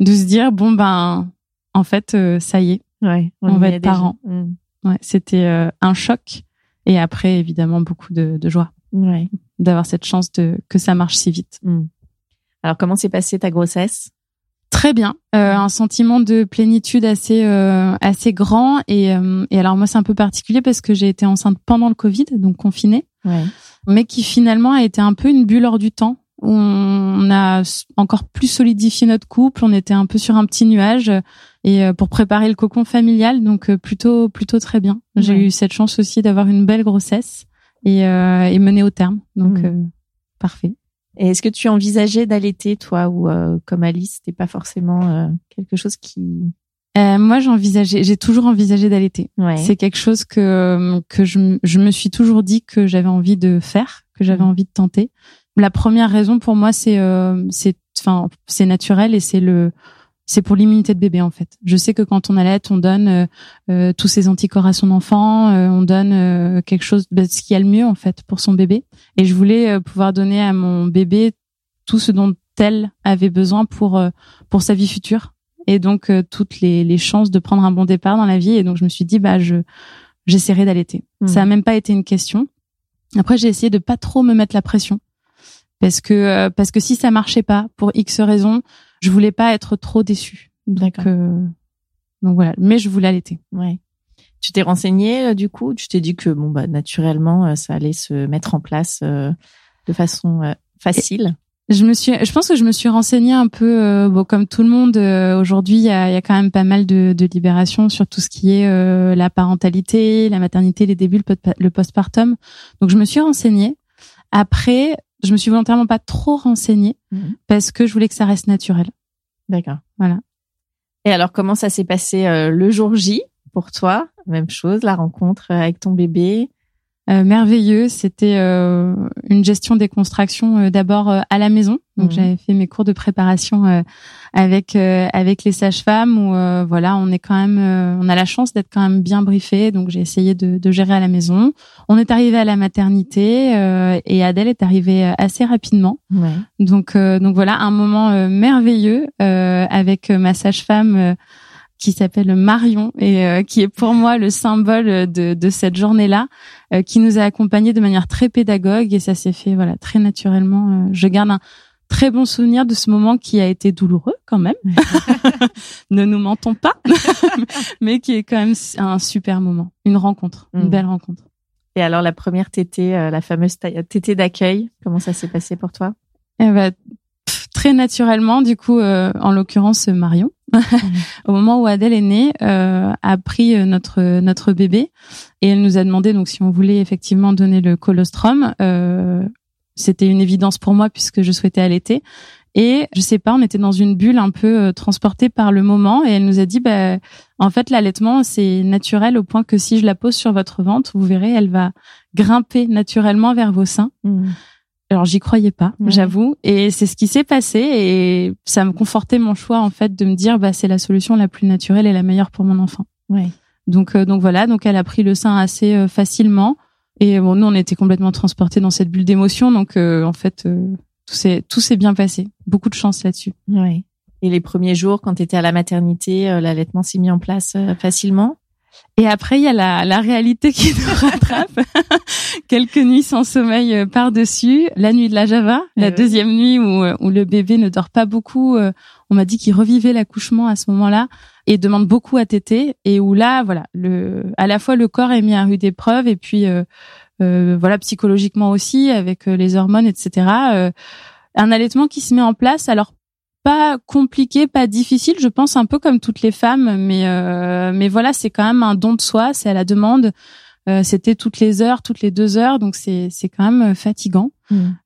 de se dire bon ben en fait euh, ça y est
Ouais.
On va être parents.
Mm.
Ouais, c'était euh, un choc et après évidemment beaucoup de, de joie
Ouais.
d'avoir cette chance de que ça marche si vite.
Mm. Alors, comment s'est passée ta grossesse?
Très bien, euh, un sentiment de plénitude assez euh, assez grand et euh, et alors moi c'est un peu particulier parce que j'ai été enceinte pendant le Covid donc confinée
Ouais.
mais qui finalement a été un peu une bulle hors du temps on a encore plus solidifié notre couple, on était un peu sur un petit nuage et euh, pour préparer le cocon familial donc euh, plutôt plutôt très bien. J'ai
Ouais.
eu cette chance aussi d'avoir une belle grossesse et euh, et mener au terme donc
Mhm.
euh, parfait.
Et est-ce que tu envisageais d'allaiter, toi, ou euh, comme Alice, c'était pas forcément euh, quelque chose qui...
Euh, moi j'envisageais j'ai toujours envisagé d'allaiter.
Ouais.
C'est quelque chose que que je, je me suis toujours dit que j'avais envie de faire, que j'avais
Mhm.
envie de tenter. La première raison pour moi c'est euh, c'est enfin c'est naturel et c'est le c'est pour l'immunité de bébé en fait. Je sais que quand on allait, on donne euh, euh, tous ces anticorps à son enfant, euh, on donne euh, quelque chose, bah, ce qu'il y a le mieux en fait pour son bébé. Et je voulais euh, pouvoir donner à mon bébé tout ce dont elle avait besoin pour euh, pour sa vie future et donc euh, toutes les, les chances de prendre un bon départ dans la vie. Et donc je me suis dit bah je j'essaierai d'allaiter.
Mhm.
Ça a même pas été une question. Après j'ai essayé de pas trop me mettre la pression parce que euh, parce que si ça marchait pas pour X raisons, je voulais pas être trop déçue. Donc euh, donc voilà, mais je voulais allaiter.
Ouais. Tu t'es renseigné, euh, du coup? Tu t'es dit que, bon, bah, naturellement, euh, ça allait se mettre en place euh, de façon euh, facile?
Je me suis, je pense que je me suis renseignée un peu, euh, bon, comme tout le monde. euh, Aujourd'hui, il y a, y a quand même pas mal de, de libération sur tout ce qui est euh, la parentalité, la maternité, les débuts, le postpartum. Donc, je me suis renseignée. Après, je me suis volontairement pas trop renseignée
Mhm.
parce que je voulais que ça reste naturel.
D'accord.
Voilà.
Et alors, comment ça s'est passé euh, le jour J pour toi? Même chose, la rencontre euh, avec ton bébé?
Merveilleux. C'était euh, une gestion des constructions euh, d'abord euh, à la maison. Donc
Mhm.
j'avais fait mes cours de préparation euh, avec euh, avec les sages-femmes où euh, voilà on est quand même euh, on a la chance d'être quand même bien briefé. Donc j'ai essayé de, de gérer à la maison. On est arrivé à la maternité euh, et Adèle est arrivée euh, assez rapidement.
Ouais.
Donc euh, donc voilà un moment euh, merveilleux euh, avec euh, ma sage-femme euh, qui s'appelle Marion et euh, qui est pour moi le symbole de, de cette journée-là, euh, qui nous a accompagnés de manière très pédagogue et ça s'est fait voilà très naturellement. Euh, je garde un très bon souvenir de ce moment qui a été douloureux quand même. ne nous mentons pas, mais qui est quand même un super moment, une rencontre, une
Mm.
belle rencontre.
Et alors, la première tétée, euh, la fameuse tétée d'accueil, comment ça s'est passé pour toi?
Eh ben, très naturellement, du coup, euh, en l'occurrence Marion, au moment où Adèle est née, euh, a pris euh, notre notre bébé et elle nous a demandé donc si on voulait effectivement donner le colostrum. Euh, C'était une évidence pour moi puisque je souhaitais allaiter. Et je sais pas, on était dans une bulle un peu euh, transportée par le moment et elle nous a dit, bah, en fait, l'allaitement c'est naturel au point que si je la pose sur votre ventre, vous verrez, elle va grimper naturellement vers vos seins. Alors j'y croyais pas,
Ouais.
j'avoue, et c'est ce qui s'est passé et ça me confortait mon choix en fait de me dire bah c'est la solution la plus naturelle et la meilleure pour mon enfant.
Ouais.
Donc euh, donc voilà, donc elle a pris le sein assez euh, facilement et bon nous on était complètement transportés dans cette bulle d'émotion donc euh, en fait euh, tout s'est tout s'est bien passé. Beaucoup de chance là-dessus.
Ouais. Et les premiers jours, quand tu étais à la maternité, euh, l'allaitement s'est mis en place euh, facilement?
Et après, il y a la, la réalité qui nous rattrape. Quelques nuits sans sommeil euh, par-dessus. La nuit de la Java, la
Ouais.
deuxième nuit où, euh, où le bébé ne dort pas beaucoup. euh, On m'a dit qu'il revivait l'accouchement à ce moment-là et demande beaucoup à téter. Et où là, voilà, le, à la fois le corps est mis à rude épreuve et puis euh, euh, voilà psychologiquement aussi avec les hormones, etc. euh, un allaitement qui se met en place. Alors pas compliqué, pas difficile, je pense un peu comme toutes les femmes, mais euh, mais voilà, c'est quand même un don de soi, c'est à la demande. Euh, C'était toutes les heures, toutes les deux heures, donc c'est c'est quand même euh, fatigant.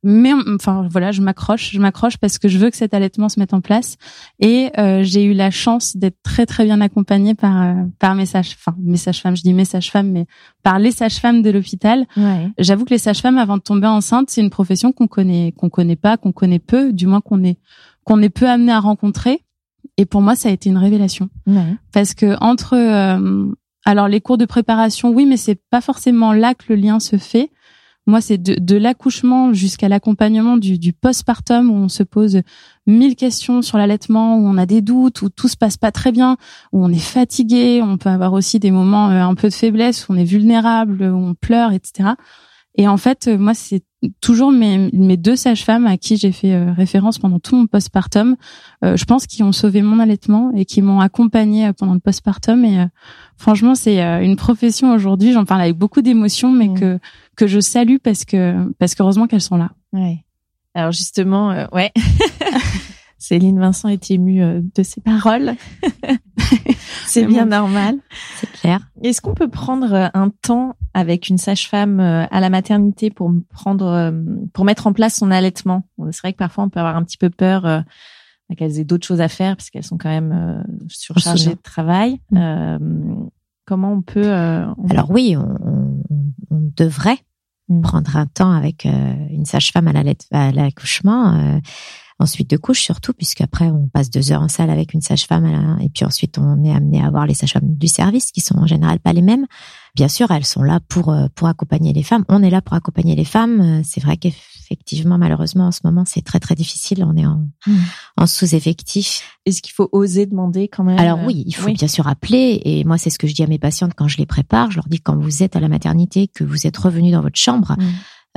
Mais enfin voilà, je m'accroche, je m'accroche parce que je veux que cet allaitement se mette en place. Et euh, j'ai eu la chance d'être très très bien accompagnée par euh, par mes sages, enfin mes sages-femmes, je dis mes sages-femmes, mais par les sages-femmes de l'hôpital.
Ouais.
J'avoue que les sages-femmes, avant de tomber enceinte, c'est une profession qu'on connaît, qu'on connaît pas, qu'on connaît peu, du moins qu'on est, qu'on est peu amené à rencontrer. Et pour moi, ça a été une révélation
Ouais.
parce que entre, euh, alors les cours de préparation, oui, mais c'est pas forcément là que le lien se fait. moi, c'est de, de l'accouchement jusqu'à l'accompagnement du, du postpartum où on se pose mille questions sur l'allaitement, où on a des doutes, où tout se passe pas très bien, où on est fatigué, on peut avoir aussi des moments euh, un peu de faiblesse, où on est vulnérable, où on pleure, etc. Et en fait, moi, c'est toujours mes, mes deux sages-femmes à qui j'ai fait euh, référence pendant tout mon postpartum. Euh, je pense qu'ils ont sauvé mon allaitement et qui m'ont accompagnée pendant le postpartum. Et franchement, c'est une profession aujourd'hui. J'en parle avec beaucoup d'émotion, mais mmh. que que je salue parce que parce qu'heureusement qu'elles sont là.
Ouais. Alors justement, ouais. Céline Vincent est émue de ses paroles. c'est bien normal.
C'est clair.
Est-ce qu'on peut prendre un temps avec une sage-femme euh, à la maternité pour prendre, euh, pour mettre en place son allaitement? C'est vrai que parfois on peut avoir un petit peu peur euh, qu'elles aient d'autres choses à faire parce qu'elles sont quand même surchargées de travail. Mm. comment on peut
Alors oui, on, devrait mm. prendre un temps avec une sage-femme à l'accouchement ensuite de couche surtout, puisqu'après on passe deux heures en salle avec une sage-femme et puis ensuite on est amené à voir les sages-femmes du service qui sont en général pas les mêmes. Bien sûr, elles sont là pour euh, pour accompagner les femmes. On est là pour accompagner les femmes. Euh, c'est vrai qu'effectivement, malheureusement, en ce moment, c'est très très difficile. On est en, mmh. en sous-effectif.
Est-ce qu'il faut oser demander quand même
Alors oui, il faut bien sûr appeler. Et moi, c'est ce que je dis à mes patientes quand je les prépare. Je leur dis quand vous êtes à la maternité, que vous êtes revenu dans votre chambre. Mmh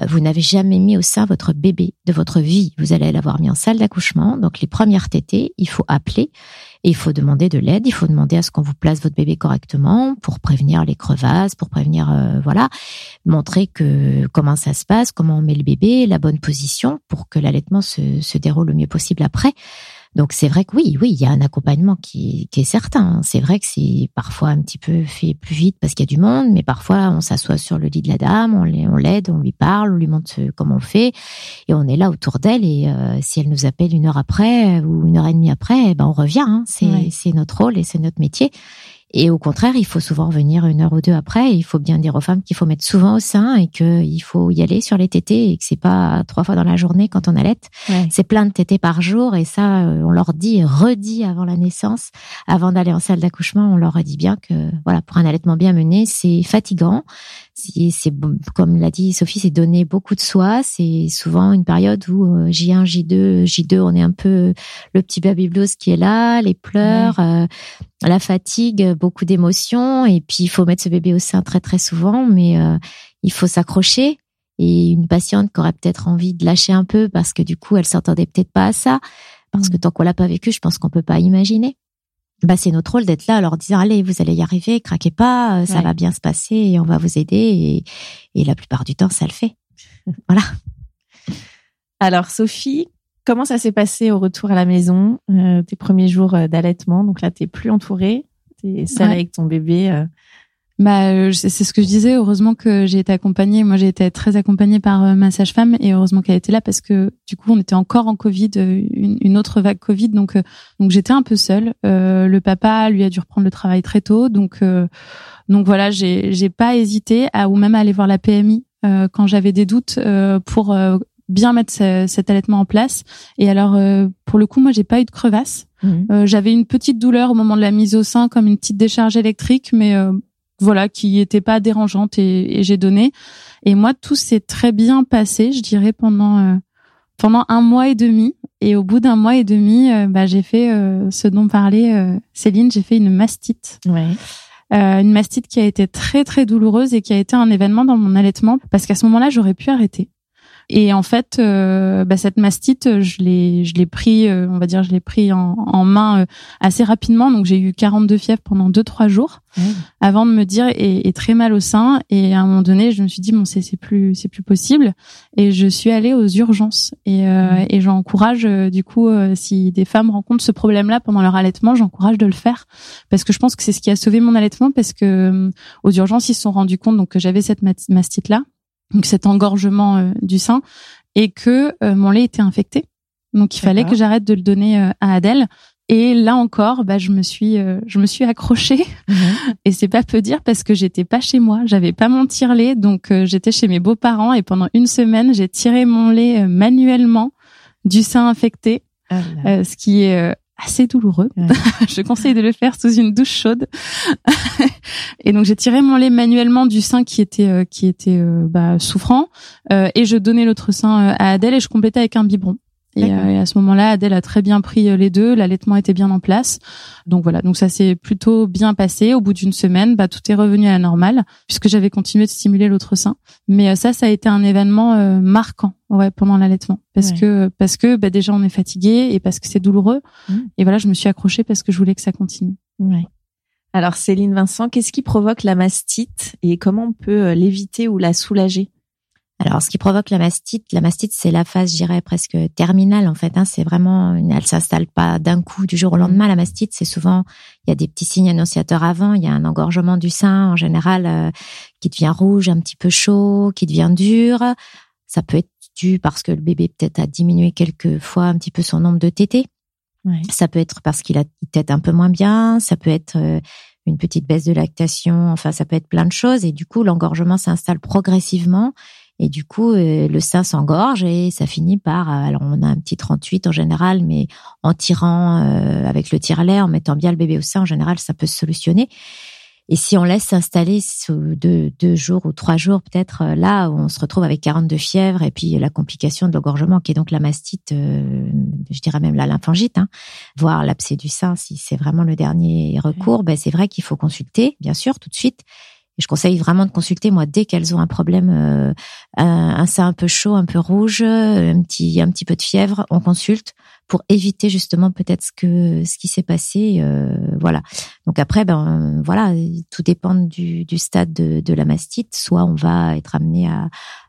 vous n'avez jamais mis au sein votre bébé de votre vie. Vous allez l'avoir mis en salle d'accouchement. Donc les premières tétées, il faut appeler et il faut demander de l'aide. Il faut demander à ce qu'on vous place votre bébé correctement pour prévenir les crevasses, pour prévenir, euh, voilà, montrer que comment ça se passe, comment on met le bébé, la bonne position pour que l'allaitement se déroule le mieux possible après. Donc c'est vrai que oui, oui, il y a un accompagnement qui, qui est certain. C'est vrai que c'est parfois un petit peu fait plus vite parce qu'il y a du monde, mais parfois on s'assoit sur le lit de la dame, on l'aide, on lui parle, on lui montre comment on fait, et on est là autour d'elle. Et euh, si elle nous appelle une heure après ou une heure et demie après, eh ben on revient. Hein. C'est c'est notre rôle et c'est notre métier. Et au contraire, il faut souvent venir une heure ou deux après. il faut bien dire aux femmes qu'il faut mettre souvent au sein et qu'il faut y aller sur les tétés et que c'est pas trois fois dans la journée quand on allait. C'est plein de tétés par jour et ça, euh, on leur dit, redit avant la naissance, avant d'aller en salle d'accouchement, on leur dit bien que voilà, pour un allaitement bien mené, c'est fatigant. C'est comme l'a dit Sophie, c'est donner beaucoup de soi. C'est souvent une période où J1, J2, J2, on est un peu le petit baby blues qui est là, les pleurs. Euh, la fatigue, beaucoup d'émotions, et puis il faut mettre ce bébé au sein très très souvent, mais euh, il faut s'accrocher. Et une patiente qui aurait peut-être envie de lâcher un peu parce que du coup elle s'entendait peut-être pas à ça, parce que mm. tant qu'on l'a pas vécu, je pense qu'on peut pas imaginer. Bah c'est notre rôle d'être là, leur dire allez vous allez y arriver, craquez pas, euh, ça va bien se passer et on va vous aider et, et la plupart du temps ça le fait. voilà.
Alors Sophie, Comment ça s'est passé au retour à la maison, euh, tes premiers jours euh, d'allaitement? Donc là, t'es plus entourée, t'es seule avec ton bébé. Euh.
Bah, c'est ce que je disais. Heureusement que j'ai été accompagnée. Moi, j'ai été très accompagnée par ma sage-femme et heureusement qu'elle était là parce que du coup, on était encore en Covid, une, une autre vague Covid. Donc, donc j'étais un peu seule. le papa, lui, a dû reprendre le travail très tôt. Donc, donc voilà, j'ai j'ai pas hésité à ou même à aller voir la PMI quand j'avais des doutes pour bien mettre cet allaitement en place. Et alors, euh, pour le coup, moi, j'ai pas eu de crevasse. Mhm. Euh, j'avais une petite douleur au moment de la mise au sein, comme une petite décharge électrique, mais euh, voilà, qui était pas dérangeante et, j'ai donné. Et moi, tout s'est très bien passé, je dirais pendant pendant un mois et demi. Et au bout d'un mois et demi, bah, j'ai fait ce dont parlait Céline. J'ai fait une mastite.
Ouais.
une mastite qui a été très très douloureuse et qui a été un événement dans mon allaitement parce qu'à ce moment-là, j'aurais pu arrêter. Et en fait, euh, bah, cette mastite, je l'ai, je l'ai pris, euh, on va dire, je l'ai pris en, en main euh, assez rapidement. Donc j'ai eu 42 fièvres pendant deux trois jours avant de me dire et, et, très mal au sein. Et à un moment donné, je me suis dit bon, c'est, c'est plus, c'est plus possible. Et je suis allée aux urgences. Et, et j'encourage du coup, si des femmes rencontrent ce problème-là pendant leur allaitement, j'encourage de le faire parce que je pense que c'est ce qui a sauvé mon allaitement parce que aux urgences ils se sont rendus compte donc que j'avais cette mastite là donc cet engorgement euh, du sein, et que euh, mon lait était infecté. Donc il fallait que j'arrête de le donner euh, à Adèle. Et là encore, bah, je me suis, je me suis accrochée. Mhm. Et c'est pas peu dire parce que j'étais pas chez moi, j'avais pas mon tire-lait, donc j'étais chez mes beaux-parents. Et pendant une semaine, j'ai tiré mon lait manuellement du sein infecté, ah ce qui est assez douloureux. je conseille de le faire sous une douche chaude. et donc j'ai tiré mon lait manuellement du sein qui était euh, qui était euh, bah, souffrant euh, et je donnais l'autre sein à Adèle et je complétais avec un biberon. Et, à ce moment-là, Adèle a très bien pris les deux, l'allaitement était bien en place. Donc voilà, donc ça s'est plutôt bien passé. Au bout d'une semaine, bah tout est revenu à la normale puisque j'avais continué de stimuler l'autre sein. Mais ça, ça a été un événement marquant ouais pendant l'allaitement parce que parce que bah, déjà on est fatigué et parce que c'est douloureux mmh. et voilà je me suis accrochée parce que je voulais que ça continue
ouais. alors Céline Vincent qu'est-ce qui provoque la mastite et comment on peut euh, l'éviter ou la soulager?
Alors, ce qui provoque la mastite, la mastite, c'est la phase, je dirais, presque terminale, en fait. Hein. c'est vraiment, elle s'installe pas d'un coup, du jour au lendemain. La mastite, c'est souvent, il y a des petits signes annonciateurs avant. Il y a un engorgement du sein, en général, euh, qui devient rouge, un petit peu chaud, qui devient dur. Ça peut être dû parce que le bébé peut-être a diminué quelques fois un petit peu son nombre de tétés. Ça peut être parce qu'il a il tète un peu moins bien, ça peut être euh, une petite baisse de lactation, enfin ça peut être plein de choses et du coup l'engorgement s'installe progressivement et du coup euh, le sein s'engorge et ça finit par euh, alors on a un petit 38 en général mais en tirant avec le tire-lait en mettant bien le bébé au sein en général ça peut se solutionner et si on laisse s'installer sous deux, deux, jours ou trois jours, peut-être euh, là, on se retrouve avec 42 fièvres et puis la complication de l'engorgement qui est donc la mastite, euh, je dirais même la lymphangite, hein, voire l'abcès du sein, si c'est vraiment le dernier recours, ben c'est vrai qu'il faut consulter, bien sûr, tout de suite. Et je conseille vraiment de consulter, moi, dès qu'elles ont un problème, euh, un, sein un peu chaud, un peu rouge, un petit, un petit peu de fièvre, on consulte pour éviter justement peut-être ce que ce qui s'est passé euh, voilà. Donc après ben voilà tout dépend du, du stade de, de, la mastite. Soit on va être amené à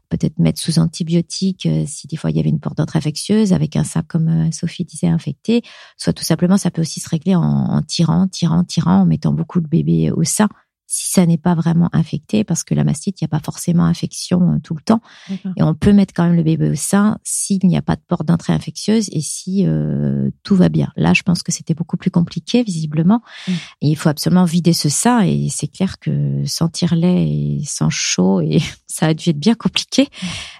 peut-être mettre sous antibiotiques euh, si des fois il y avait une porte d'entrée infectieuse avec un sac comme euh, Sophie disait infecté. Soit tout simplement ça peut aussi se régler en, en tirant tirant tirant en mettant beaucoup de bébés au sein si ça n'est pas vraiment infecté, parce que la mastite, il n'y a pas forcément infection euh, tout le temps. Et on peut mettre quand même le bébé au sein s'il n'y a pas de porte d'entrée infectieuse et si euh, tout va bien. Là, je pense que c'était beaucoup plus compliqué, visiblement. Mm. Et il faut absolument vider ce sein. Et c'est clair que sentir lait et sans chaud, et ça a dû être bien compliqué.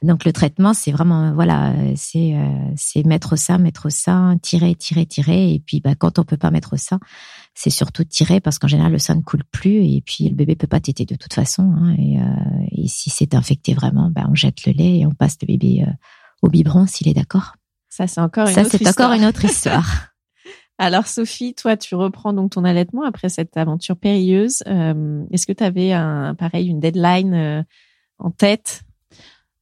Mm. Donc le traitement, c'est vraiment, voilà, c'est euh, c'est mettre au sein, mettre au sein, tirer, tirer, tirer. Et puis, bah, quand on peut pas mettre au sein, c'est surtout tirer parce qu'en général le sein ne coule plus et puis le bébé peut pas téter de toute façon. Hein, et, euh, et, si c'est infecté vraiment, ben on jette le lait et on passe le bébé euh, au biberon s'il est d'accord.
Ça c'est encore une
Ça
c'est
encore une autre histoire.
Alors Sophie, toi tu reprends donc ton allaitement après cette aventure périlleuse. Euh, est-ce que tu avais un pareil une deadline en tête?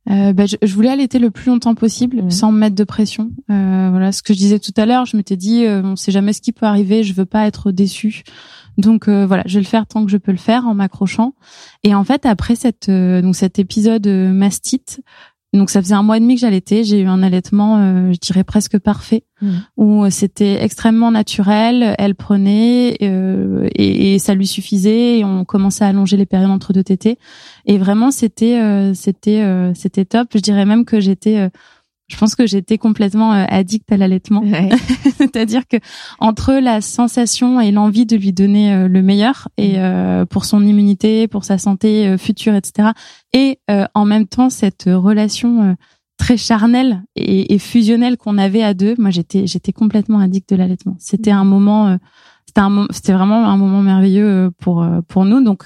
Euh, bah, je, je, voulais allaiter le plus longtemps possible mmh. sans me mettre de pression. Euh, voilà ce que je disais tout à l'heure. Je m'étais dit, euh, on sait jamais ce qui peut arriver. Je veux pas être déçue. Donc euh, voilà, je vais le faire tant que je peux le faire en m'accrochant. Et en fait, après cette donc cet épisode mastite, donc ça faisait un mois et demi que j'allaitais. J'ai eu un allaitement, euh, je dirais presque parfait, mmh. où c'était extrêmement naturel. Elle prenait euh, et, et, ça lui suffisait. Et on commençait à allonger les périodes entre deux tétés. Et vraiment, c'était euh, c'était c'était top. Je dirais même que j'étais je pense que j'étais complètement euh, addict à l'allaitement. C'est-à-dire que entre la sensation et l'envie de lui donner euh, le meilleur et mm. euh, pour son immunité, pour sa santé future, etc. Et en même temps cette relation très charnelle et, fusionnelle qu'on avait à deux, moi j'étais j'étais complètement addict de l'allaitement. C'était un moment, c'était un c'était vraiment un moment merveilleux pour pour nous. Donc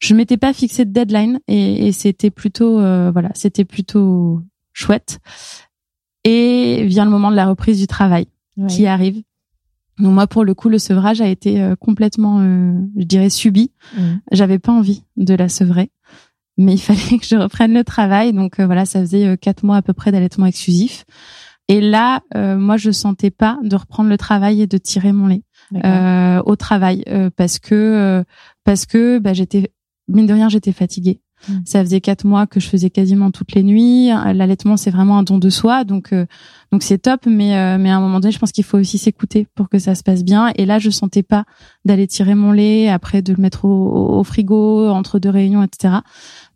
je m'étais pas fixé de deadline et, et c'était plutôt voilà c'était plutôt chouette. Et vient le moment de la reprise du travail qui arrive. Donc moi, pour le coup, le sevrage a été euh, complètement, euh, je dirais, subi. Mmh. J'avais pas envie de la sevrer, mais il fallait que je reprenne le travail. Donc euh, voilà, ça faisait quatre mois à peu près d'allaitement exclusif. Et là, moi, je sentais pas de reprendre le travail et de tirer mon lait au travail parce que parce que bah, j'étais mine de rien, j'étais fatiguée. Mm. Ça faisait quatre mois que je faisais quasiment toutes les nuits. L'allaitement, c'est vraiment un don de soi, donc euh, donc c'est top. Mais euh, mais à un moment donné, je pense qu'il faut aussi s'écouter pour que ça se passe bien. Et là, je sentais pas d'aller tirer mon lait après de le mettre au, au frigo entre deux réunions, etc.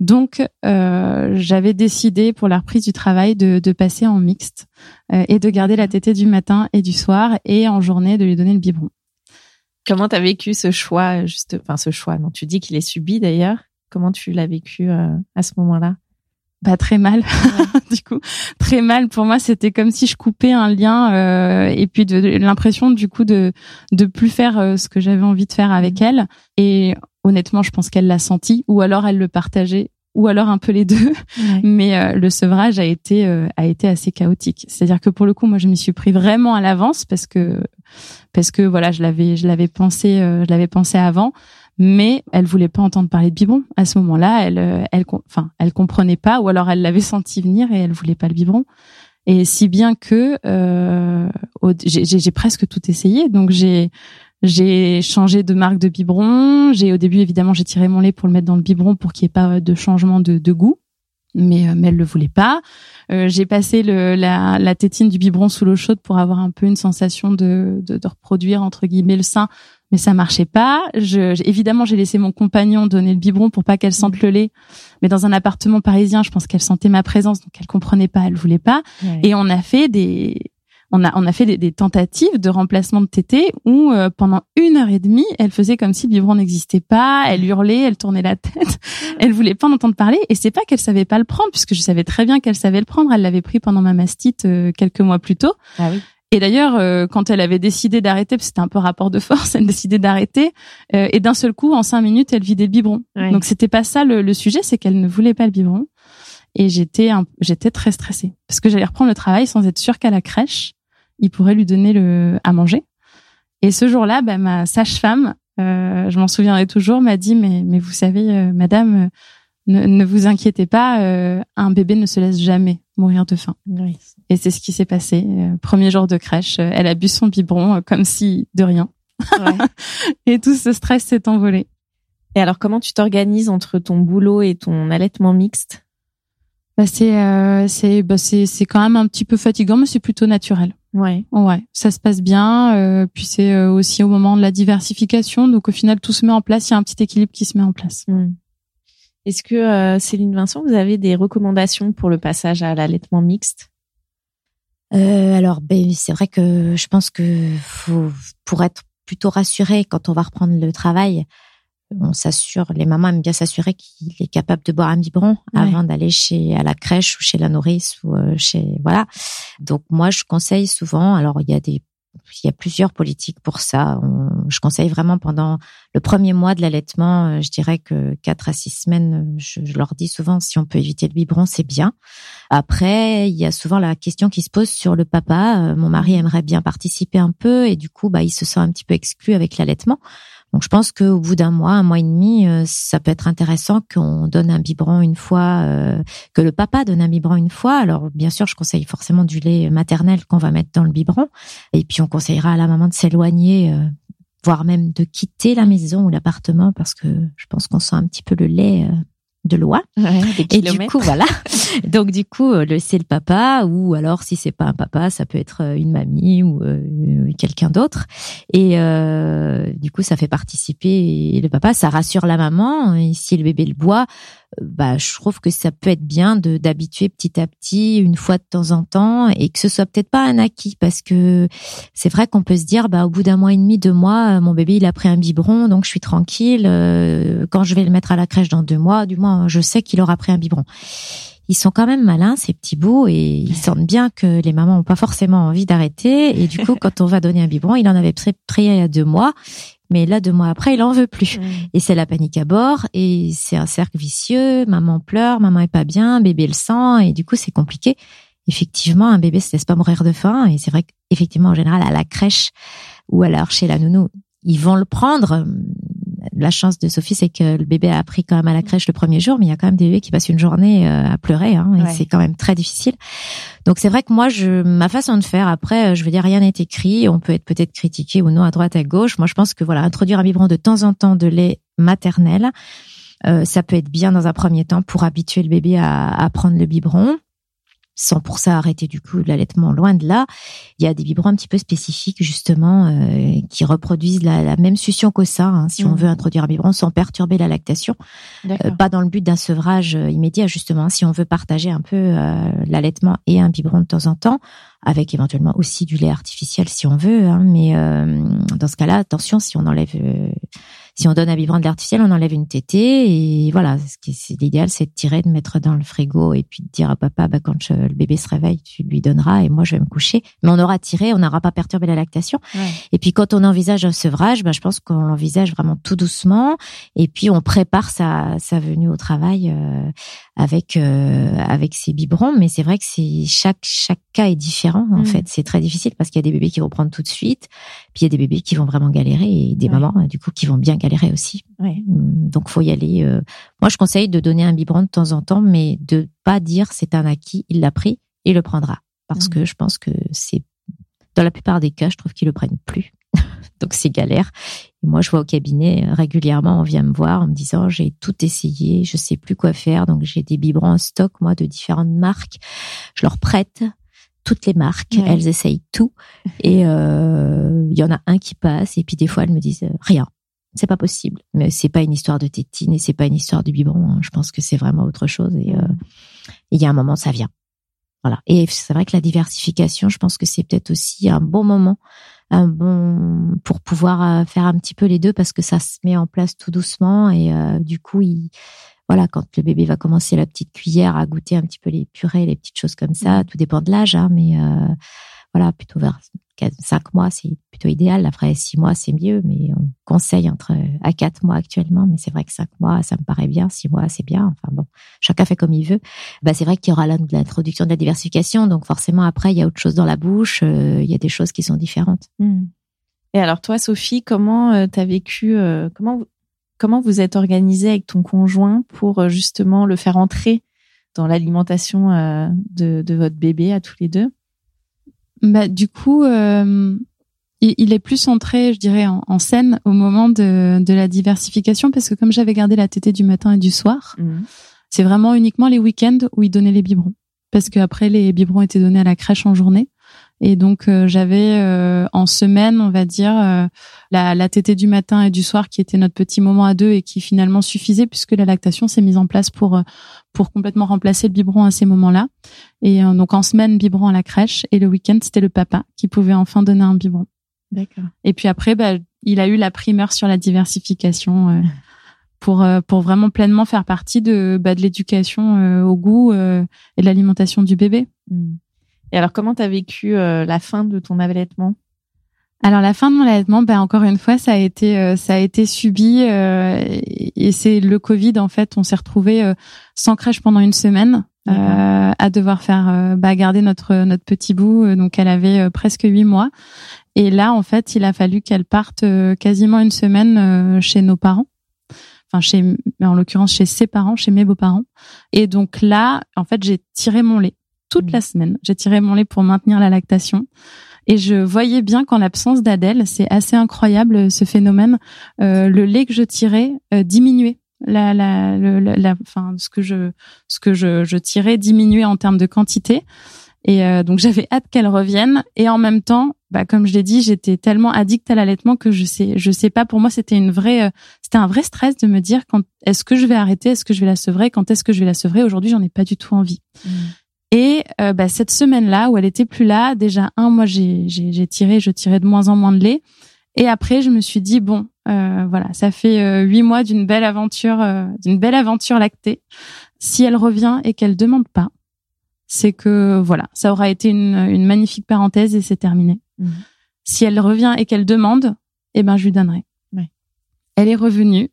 Donc euh, j'avais décidé pour la reprise du travail de, de passer en mixte et de garder la tétée du matin et du soir et en journée de lui donner le biberon.
Comment t'as vécu ce choix, juste, enfin ce choix? Non, tu dis qu'il est subi d'ailleurs. Comment tu l'as vécu euh, à ce moment-là?
Bah très mal. Du coup très mal. Pour moi c'était comme si je coupais un lien euh, et puis de, l'impression du coup de de plus faire euh, ce que j'avais envie de faire avec elle. Et honnêtement je pense qu'elle l'a senti ou alors elle le partageait ou alors un peu les deux. Mais euh, le sevrage a été a été assez chaotique. C'est-à-dire que pour le coup moi je m'y suis pris vraiment à l'avance parce que parce que voilà je l'avais je l'avais pensé je l'avais pensé avant mais elle voulait pas entendre parler de biberon à ce moment-là. Elle, euh, elle, enfin, elle comprenait pas, ou alors elle l'avait senti venir et elle voulait pas le biberon. Et si bien que euh, j'ai presque tout essayé. Donc j'ai j'ai changé de marque de biberon. J'ai au début évidemment j'ai tiré mon lait pour le mettre dans le biberon pour qu'il n'y ait pas de changement de, de goût. Mais, euh, mais elle le voulait pas. Euh, j'ai passé le, la, la tétine du biberon sous l'eau chaude pour avoir un peu une sensation de, de, de reproduire entre guillemets le sein mais ça marchait pas. Je, évidemment, j'ai laissé mon compagnon donner le biberon pour pas qu'elle sente mm. le lait. Mais dans un appartement parisien, je pense qu'elle sentait ma présence, donc elle comprenait pas, elle voulait pas. Et on a fait des, on a, on a fait des, des tentatives de remplacement de tété où euh, pendant une heure et demie, elle faisait comme si le biberon n'existait pas. Elle hurlait, elle tournait la tête. elle voulait pas en entendre parler. Et c'est pas qu'elle savait pas le prendre, puisque je savais très bien qu'elle savait le prendre. Elle l'avait pris pendant ma mastite euh, quelques mois plus tôt. Ah oui. Et d'ailleurs, euh, quand elle avait décidé d'arrêter, c'était un peu rapport de force, elle décidait d'arrêter, euh, et d'un seul coup, en cinq minutes, elle vidait le biberon. Donc c'était pas ça le, sujet, c'est qu'elle ne voulait pas le biberon. Et j'étais j'étais très stressée parce que j'allais reprendre le travail sans être sûre qu'à la crèche, il pourrait lui donner le à manger. Et ce jour-là, bah, ma sage-femme, euh, je m'en souviendrai toujours, m'a dit mais mais vous savez, Madame, ne, ne, vous inquiétez pas, un bébé ne se laisse jamais mourir de faim. Oui. Et c'est ce qui s'est passé. Euh, premier jour de crèche, euh, elle a bu son biberon euh, comme si de rien. Ouais. et tout ce stress s'est envolé.
Et alors, comment tu t'organises entre ton boulot et ton allaitement mixte?
Bah, c'est c'est bah, c'est c'est quand même un petit peu fatigant, mais c'est plutôt naturel.
Ouais.
Ouais, ça se passe bien. Euh, puis c'est aussi au moment de la diversification, donc au final tout se met en place. Il y a un petit équilibre qui se met en place.
Hmm. Est-ce que euh, Céline Vincent, vous avez des recommandations pour le passage à l'allaitement mixte?
Euh, Alors, ben, c'est vrai que je pense que faut, pour être plutôt rassuré quand on va reprendre le travail, on s'assure, les mamans aiment bien s'assurer qu'il est capable de boire un biberon avant d'aller chez à la crèche ou chez la nourrice ou euh, chez voilà. Donc moi je conseille souvent. Alors il y a des il y a plusieurs politiques pour ça. je conseille vraiment pendant le premier mois de l'allaitement, euh, je dirais que quatre à six semaines, je, leur dis souvent si on peut éviter le biberon, c'est bien. Après, il y a souvent la question qui se pose sur le papa. Euh, mon mari aimerait bien participer un peu et du coup, bah, il se sent un petit peu exclu avec l'allaitement. Donc je pense qu'au bout d'un mois, un mois et demi, euh, ça peut être intéressant qu'on donne un biberon une fois, euh, que le papa donne un biberon une fois. Alors bien sûr, je conseille forcément du lait maternel qu'on va mettre dans le biberon. Et puis on conseillera à la maman de s'éloigner, euh, voire même de quitter la maison ou l'appartement parce que je pense qu'on sent un petit peu le lait de loin. et du coup, voilà. Donc du coup, le c'est le papa ou alors si c'est pas un papa, ça peut être euh, une mamie ou euh, quelqu'un d'autre. Et euh, du coup, ça fait participer le papa, ça rassure la maman. Et si le bébé le boit, bah, je trouve que ça peut être bien de d'habituer petit à petit, une fois de temps en temps, et que ce soit peut-être pas un acquis, parce que c'est vrai qu'on peut se dire, bah, au bout d'un mois et demi, deux mois, mon bébé il a pris un biberon, donc je suis tranquille. Euh, quand je vais le mettre à la crèche dans deux mois, du moins, je sais qu'il aura pris un biberon. Ils sont quand même malins, ces petits bouts, et ils sentent bien que les mamans n'ont pas forcément envie d'arrêter. Et du coup, quand on va donner un biberon, il en avait pris, pris il y a deux mois. Mais là, deux mois après, il en veut plus. Et c'est la panique à bord. Et c'est un cercle vicieux. Maman pleure, maman est pas bien, bébé le sent. Et du coup, c'est compliqué. Effectivement, un bébé se laisse pas mourir de faim. Et c'est vrai qu'effectivement, en général, à la crèche ou alors chez la nounou, ils vont le prendre la chance de Sophie, c'est que le bébé a appris quand même à la crèche le premier jour, mais il y a quand même des bébés qui passent une journée euh, à pleurer, hein, et c'est quand même très difficile. Donc c'est vrai que moi, je, ma façon de faire, après, je veux dire, rien n'est écrit, on peut être peut-être critiqué ou non à droite, à gauche. Moi, je pense que voilà, introduire un biberon de temps en temps de lait maternel, euh, ça peut être bien dans un premier temps pour habituer le bébé à, à prendre le biberon sans pour ça arrêter du coup l'allaitement, loin de là. Il y a des biberons un petit peu spécifiques justement euh, qui reproduisent la, même succion qu'au sein, hein, si on mmh. veut introduire un biberon sans perturber la lactation, euh, pas dans le but d'un sevrage euh, immédiat justement, si on veut partager un peu l'allaitement et un biberon de temps en temps, avec éventuellement aussi du lait artificiel si on veut, hein, mais dans ce cas-là, attention si on enlève Si on donne un biberon de l'artificiel, on enlève une tétée et voilà. Ce qui c'est l'idéal, c'est de tirer, de mettre dans le frigo et puis de dire à papa, bah, quand le bébé se réveille, tu lui donneras et moi je vais me coucher. Mais on aura tiré, on n'aura pas perturbé la lactation. Et puis quand on envisage un sevrage, bah, je pense qu'on l'envisage vraiment tout doucement et puis on prépare sa, sa venue au travail euh, avec euh, avec ses biberons. Mais c'est vrai que c'est chaque chaque cas est différent en mm. fait. C'est très difficile parce qu'il y a des bébés qui vont prendre tout de suite, puis il y a des bébés qui vont vraiment galérer et des mamans du coup qui vont bien galérer aussi. Ouais. Mm, donc faut y aller. Euh. Moi, je conseille de donner un biberon de temps en temps, mais de pas dire c'est un acquis, il l'a pris, il le prendra, parce mm. que je pense que c'est dans la plupart des cas, je trouve qu'ils le prennent plus. donc c'est galère. moi, je vois au cabinet régulièrement, on vient me voir en me disant j'ai tout essayé, je sais plus quoi faire, donc j'ai des biberons en stock moi de différentes marques. Je leur prête toutes les marques, elles essayent tout et euh, il y en a un qui passe et puis des fois elles me disent rien. C'est pas possible. Mais c'est pas une histoire de tétine et c'est pas une histoire du biberon. Hein. Je pense que c'est vraiment autre chose et euh, il y a un moment ça vient. Voilà. Et c'est vrai que la diversification, je pense que c'est peut-être aussi un bon moment, un bon pour pouvoir euh, faire un petit peu les deux parce que ça se met en place tout doucement et euh, du coup, il, voilà, quand le bébé va commencer la petite cuillère à goûter un petit peu les purées, les petites choses comme ça, tout dépend de l'âge, hein, mais euh, voilà, plutôt vers cinq mois, c'est plutôt idéal. Après six mois, c'est mieux, mais on conseille entre à quatre mois actuellement. Mais c'est vrai que cinq mois, ça me paraît bien. Six mois, c'est bien. Enfin bon, chacun fait comme il veut. Bah c'est vrai qu'il y aura l'introduction de la diversification, donc forcément après il y a autre chose dans la bouche, euh, il y a des choses qui sont différentes.
Hmm. Et alors toi, Sophie, comment euh, tu as vécu euh, Comment comment vous êtes organisée avec ton conjoint pour justement le faire entrer dans l'alimentation de, de votre bébé à tous les deux?
Bah, du coup, euh, il, est plus centré, je dirais, en, scène au moment de, de, la diversification, parce que comme j'avais gardé la tétée du matin et du soir, mhm. c'est vraiment uniquement les week-ends où il donnait les biberons. Parce qu'après, les biberons étaient donnés à la crèche en journée. Et donc euh, j'avais euh, en semaine, on va dire, euh, la, la tétée du matin et du soir qui était notre petit moment à deux et qui finalement suffisait puisque la lactation s'est mise en place pour pour complètement remplacer le biberon à ces moments-là. Et donc en semaine biberon à la crèche et le week-end c'était le papa qui pouvait enfin donner un biberon.
D'accord.
Et puis après, bah, il a eu la primeur sur la diversification. pour pour vraiment pleinement faire partie de bah, de l'éducation au goût et de l'alimentation du bébé.
Mmh. Et alors, comment tu as vécu euh, la fin de ton allaitement?
Alors la fin de mon allaitement, ben encore une fois, ça a été euh, ça a été subi euh, et c'est le Covid en fait. On s'est retrouvé sans crèche pendant une semaine à devoir faire bah, garder notre notre petit bout. donc elle avait presque huit mois et là en fait il a fallu qu'elle parte quasiment une semaine chez nos parents. Enfin chez en l'occurrence chez ses parents, chez mes beaux-parents. Et donc là en fait j'ai tiré mon lait toute mm. la semaine. J'ai tiré mon lait pour maintenir la lactation. Et je voyais bien qu'en l'absence d'Adèle, c'est assez incroyable ce phénomène, euh, le lait que je tirais euh, diminuait. La, la, la, enfin, ce que je, ce que je, je tirais diminuait en termes de quantité. Et euh, donc j'avais hâte qu'elle revienne. Et en même temps, bah, comme je l'ai dit, j'étais tellement addict à l'allaitement que je sais, je sais pas. Pour moi, c'était une vraie, euh, c'était un vrai stress de me dire quand est-ce que je vais arrêter, est-ce que je vais la sevrer, quand est-ce que je vais la sevrer? Aujourd'hui, j'en ai pas du tout envie. Mm. Et euh, bah, cette semaine-là où elle était plus là, déjà un, moi j'ai j'ai tiré, je tirais de moins en moins de lait. Et après, je me suis dit bon, euh, voilà, ça fait euh, huit mois d'une belle aventure, d'une belle aventure lactée. Si elle revient et qu'elle demande pas, c'est que voilà, ça aura été une, une magnifique parenthèse et c'est terminé. Mhm. Si elle revient et qu'elle demande, eh ben je lui donnerai. Elle est revenue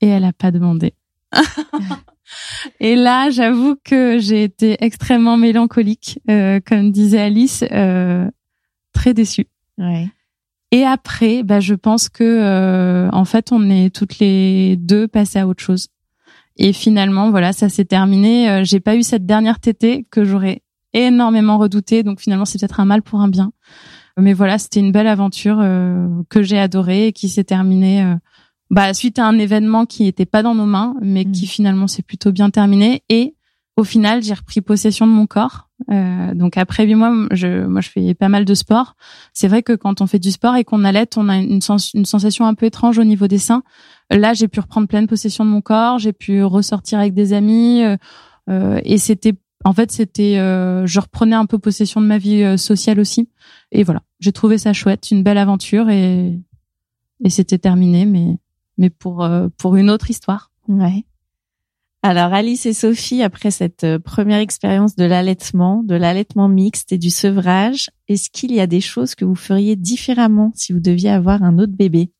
et elle a pas demandé. Et là, j'avoue que j'ai été extrêmement mélancolique, euh, comme disait Alice, euh, très déçue.
Ouais.
Et après, bah, je pense que euh, en fait, on est toutes les deux passées à autre chose. Et finalement, voilà, ça s'est terminé. Euh, j'ai pas eu cette dernière tétée que j'aurais énormément redoutée. Donc finalement, c'est peut-être un mal pour un bien. Mais voilà, c'était une belle aventure euh, que j'ai adorée et qui s'est terminée bah, suite à un événement qui n'était pas dans nos mains, mais qui mm. finalement s'est plutôt bien terminé. Et au final, j'ai repris possession de mon corps. Euh, donc après huit mois, je, moi, je fais pas mal de sport. C'est vrai que quand on fait du sport et qu'on allait, on a une, sens, une sensation un peu étrange au niveau des seins. Là, j'ai pu reprendre pleine possession de mon corps. J'ai pu ressortir avec des amis. Euh, euh et c'était, en fait, c'était, euh, je reprenais un peu possession de ma vie euh, sociale aussi. Et voilà, j'ai trouvé ça chouette, une belle aventure et et c'était terminé, mais mais pour pour une autre histoire.
Ouais. Alors Alice et Sophie, après cette euh, première expérience de l'allaitement, de l'allaitement mixte et du sevrage, est-ce qu'il y a des choses que vous feriez différemment si vous deviez avoir un autre bébé?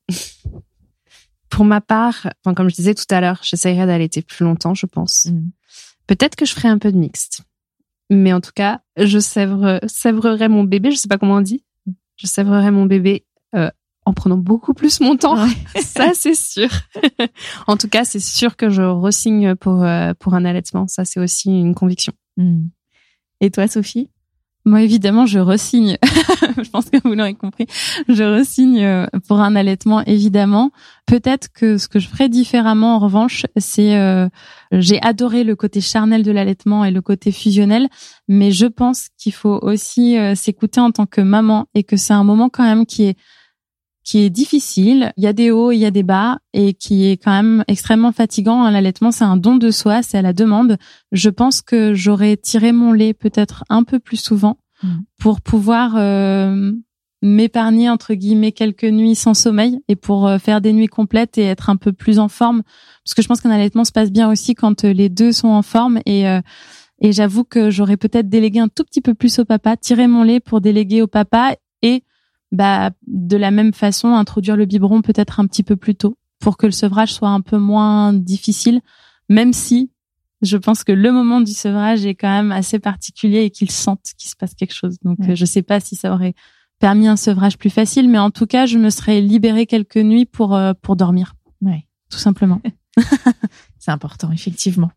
Pour ma part, enfin, comme je disais tout à l'heure, j'essayerais d'allaiter plus longtemps, je pense. Mm. Peut-être que je ferais un peu de mixte. Mais en tout cas, je sèvre, sèvrerais mon bébé, je sais pas comment on dit. Je sèvrerais mon bébé euh, en prenant beaucoup plus mon temps. ça, c'est sûr. en tout cas, c'est sûr que je resigne pour, euh, pour un allaitement. Ça, c'est aussi une conviction. Hmm.
Et toi, Sophie?
Moi, évidemment, je resigne. je pense que vous l'aurez compris. Je resigne euh, pour un allaitement, évidemment. Peut-être que ce que je ferais différemment, en revanche, c'est euh, j'ai adoré le côté charnel de l'allaitement et le côté fusionnel, mais je pense qu'il faut aussi s'écouter en tant que maman et que c'est un moment quand même qui est qui est difficile. Il y a des hauts, il y a des bas, et qui est quand même extrêmement fatigant. L'allaitement, c'est un don de soi, c'est à la demande. Je pense que j'aurais tiré mon lait peut-être un peu plus souvent mm. pour pouvoir euh, m'épargner entre guillemets quelques nuits sans sommeil et pour euh, faire des nuits complètes et être un peu plus en forme. Parce que je pense qu'un allaitement se passe bien aussi quand euh, les deux sont en forme et et j'avoue que j'aurais peut-être délégué un tout petit peu plus au papa, tiré mon lait pour déléguer au papa et bah, de la même façon, introduire le biberon peut-être un petit peu plus tôt pour que le sevrage soit un peu moins difficile, même si je pense que le moment du sevrage est quand même assez particulier et qu'ils sentent qu'il se passe quelque chose. Donc, je sais pas si ça aurait permis un sevrage plus facile, mais en tout cas, je me serais libérée quelques nuits pour euh, pour dormir.
Ouais.
Tout simplement.
C'est important, effectivement.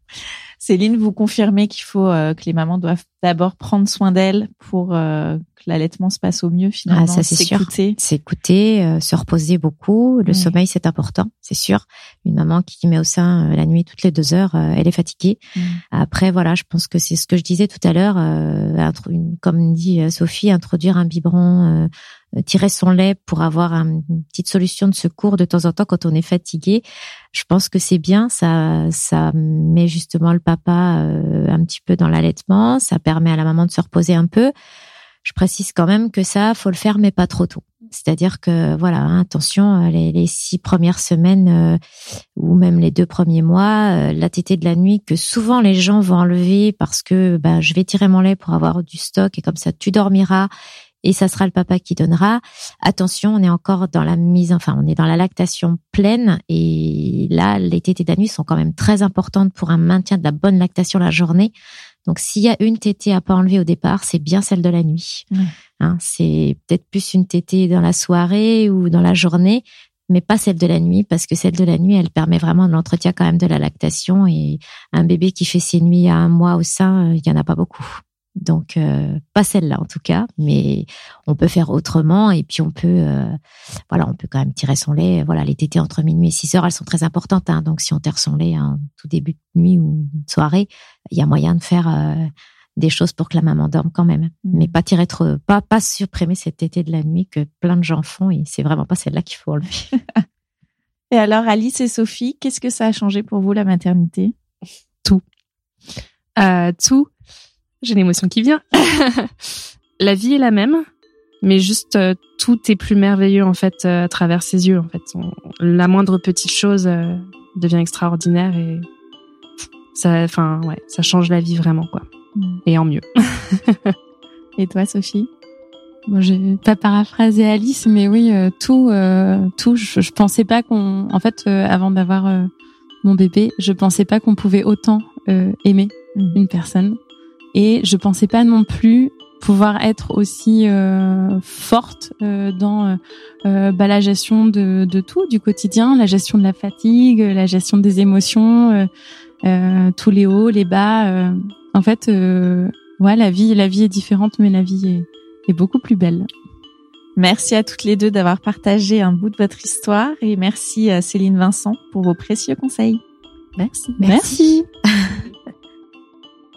Céline, vous confirmez qu'il faut euh, que les mamans doivent d'abord prendre soin d'elles pour euh, que l'allaitement se passe au mieux finalement.
Ah, ça c'est sûr. S'écouter, euh, se reposer beaucoup. Le sommeil c'est important, c'est sûr. Une maman qui met au sein la nuit toutes les deux heures, elle est fatiguée. Mm. Après voilà, je pense que c'est ce que je disais tout à l'heure. comme dit Sophie, introduire un biberon euh, tirer son lait pour avoir une petite solution de secours de temps en temps quand on est fatigué. Je pense que c'est bien, ça, ça met justement le papa euh, un petit peu dans l'allaitement, ça permet à la maman de se reposer un peu. Je précise quand même que ça, faut le faire, mais pas trop tôt. C'est-à-dire que voilà, hein, attention, les, six premières semaines euh, ou même les deux premiers mois, la tétée de la nuit que souvent les gens vont enlever parce que bah, je vais tirer mon lait pour avoir du stock et comme ça tu dormiras et ça sera le papa qui donnera. Attention, on est encore dans la mise, enfin, on est dans la lactation pleine et là, les tétées nuit sont quand même très importantes pour un maintien de la bonne lactation la journée. Donc, s'il y a une tétée à pas enlever au départ, c'est bien celle de la nuit. Hein, c'est peut-être plus une tétée dans la soirée ou dans la journée, mais pas celle de la nuit parce que celle de la nuit, elle permet vraiment de l'entretien quand même de la lactation et un bébé qui fait ses nuits à un mois au sein, il y en a pas beaucoup. Donc euh, pas celle-là en tout cas, mais on peut faire autrement et puis on peut euh, voilà, on peut quand même tirer son lait. Voilà, les tétées entre minuit et 6 heures, elles sont très importantes. Hein, donc si on tire son lait en tout début de nuit ou de soirée, il y a moyen de faire euh, des choses pour que la maman dorme quand même, mmh. mais pas tirer trop, pas pas supprimer cette tétée de la nuit que plein de gens font et c'est vraiment pas celle-là qu'il faut enlever.
et alors Alice et Sophie, qu'est-ce que ça a changé pour vous la maternité?
Tout, tout j'ai l'émotion qui vient. la vie est la même, mais juste euh, tout est plus merveilleux en fait euh, à travers ses yeux. En fait, la moindre petite chose euh, devient extraordinaire et ça, enfin ouais, ça change la vie vraiment quoi, mm. et en mieux.
et toi, Sophie?
Moi, j'ai pas paraphrasé Alice, mais oui, tout, tout. Je, je, pensais pas qu'on, en fait, avant d'avoir mon bébé, je pensais pas qu'on pouvait autant aimer mm. une personne et je pensais pas non plus pouvoir être aussi euh, forte euh, dans euh, euh, bah, la gestion de, de, tout du quotidien, la gestion de la fatigue, la gestion des émotions, euh, tous les hauts, les bas. en fait, ouais, la vie, la vie est différente, mais la vie est, est beaucoup plus belle.
Merci à toutes les deux d'avoir partagé un bout de votre histoire et merci à Céline Vincent pour vos précieux conseils.
Merci.
Merci.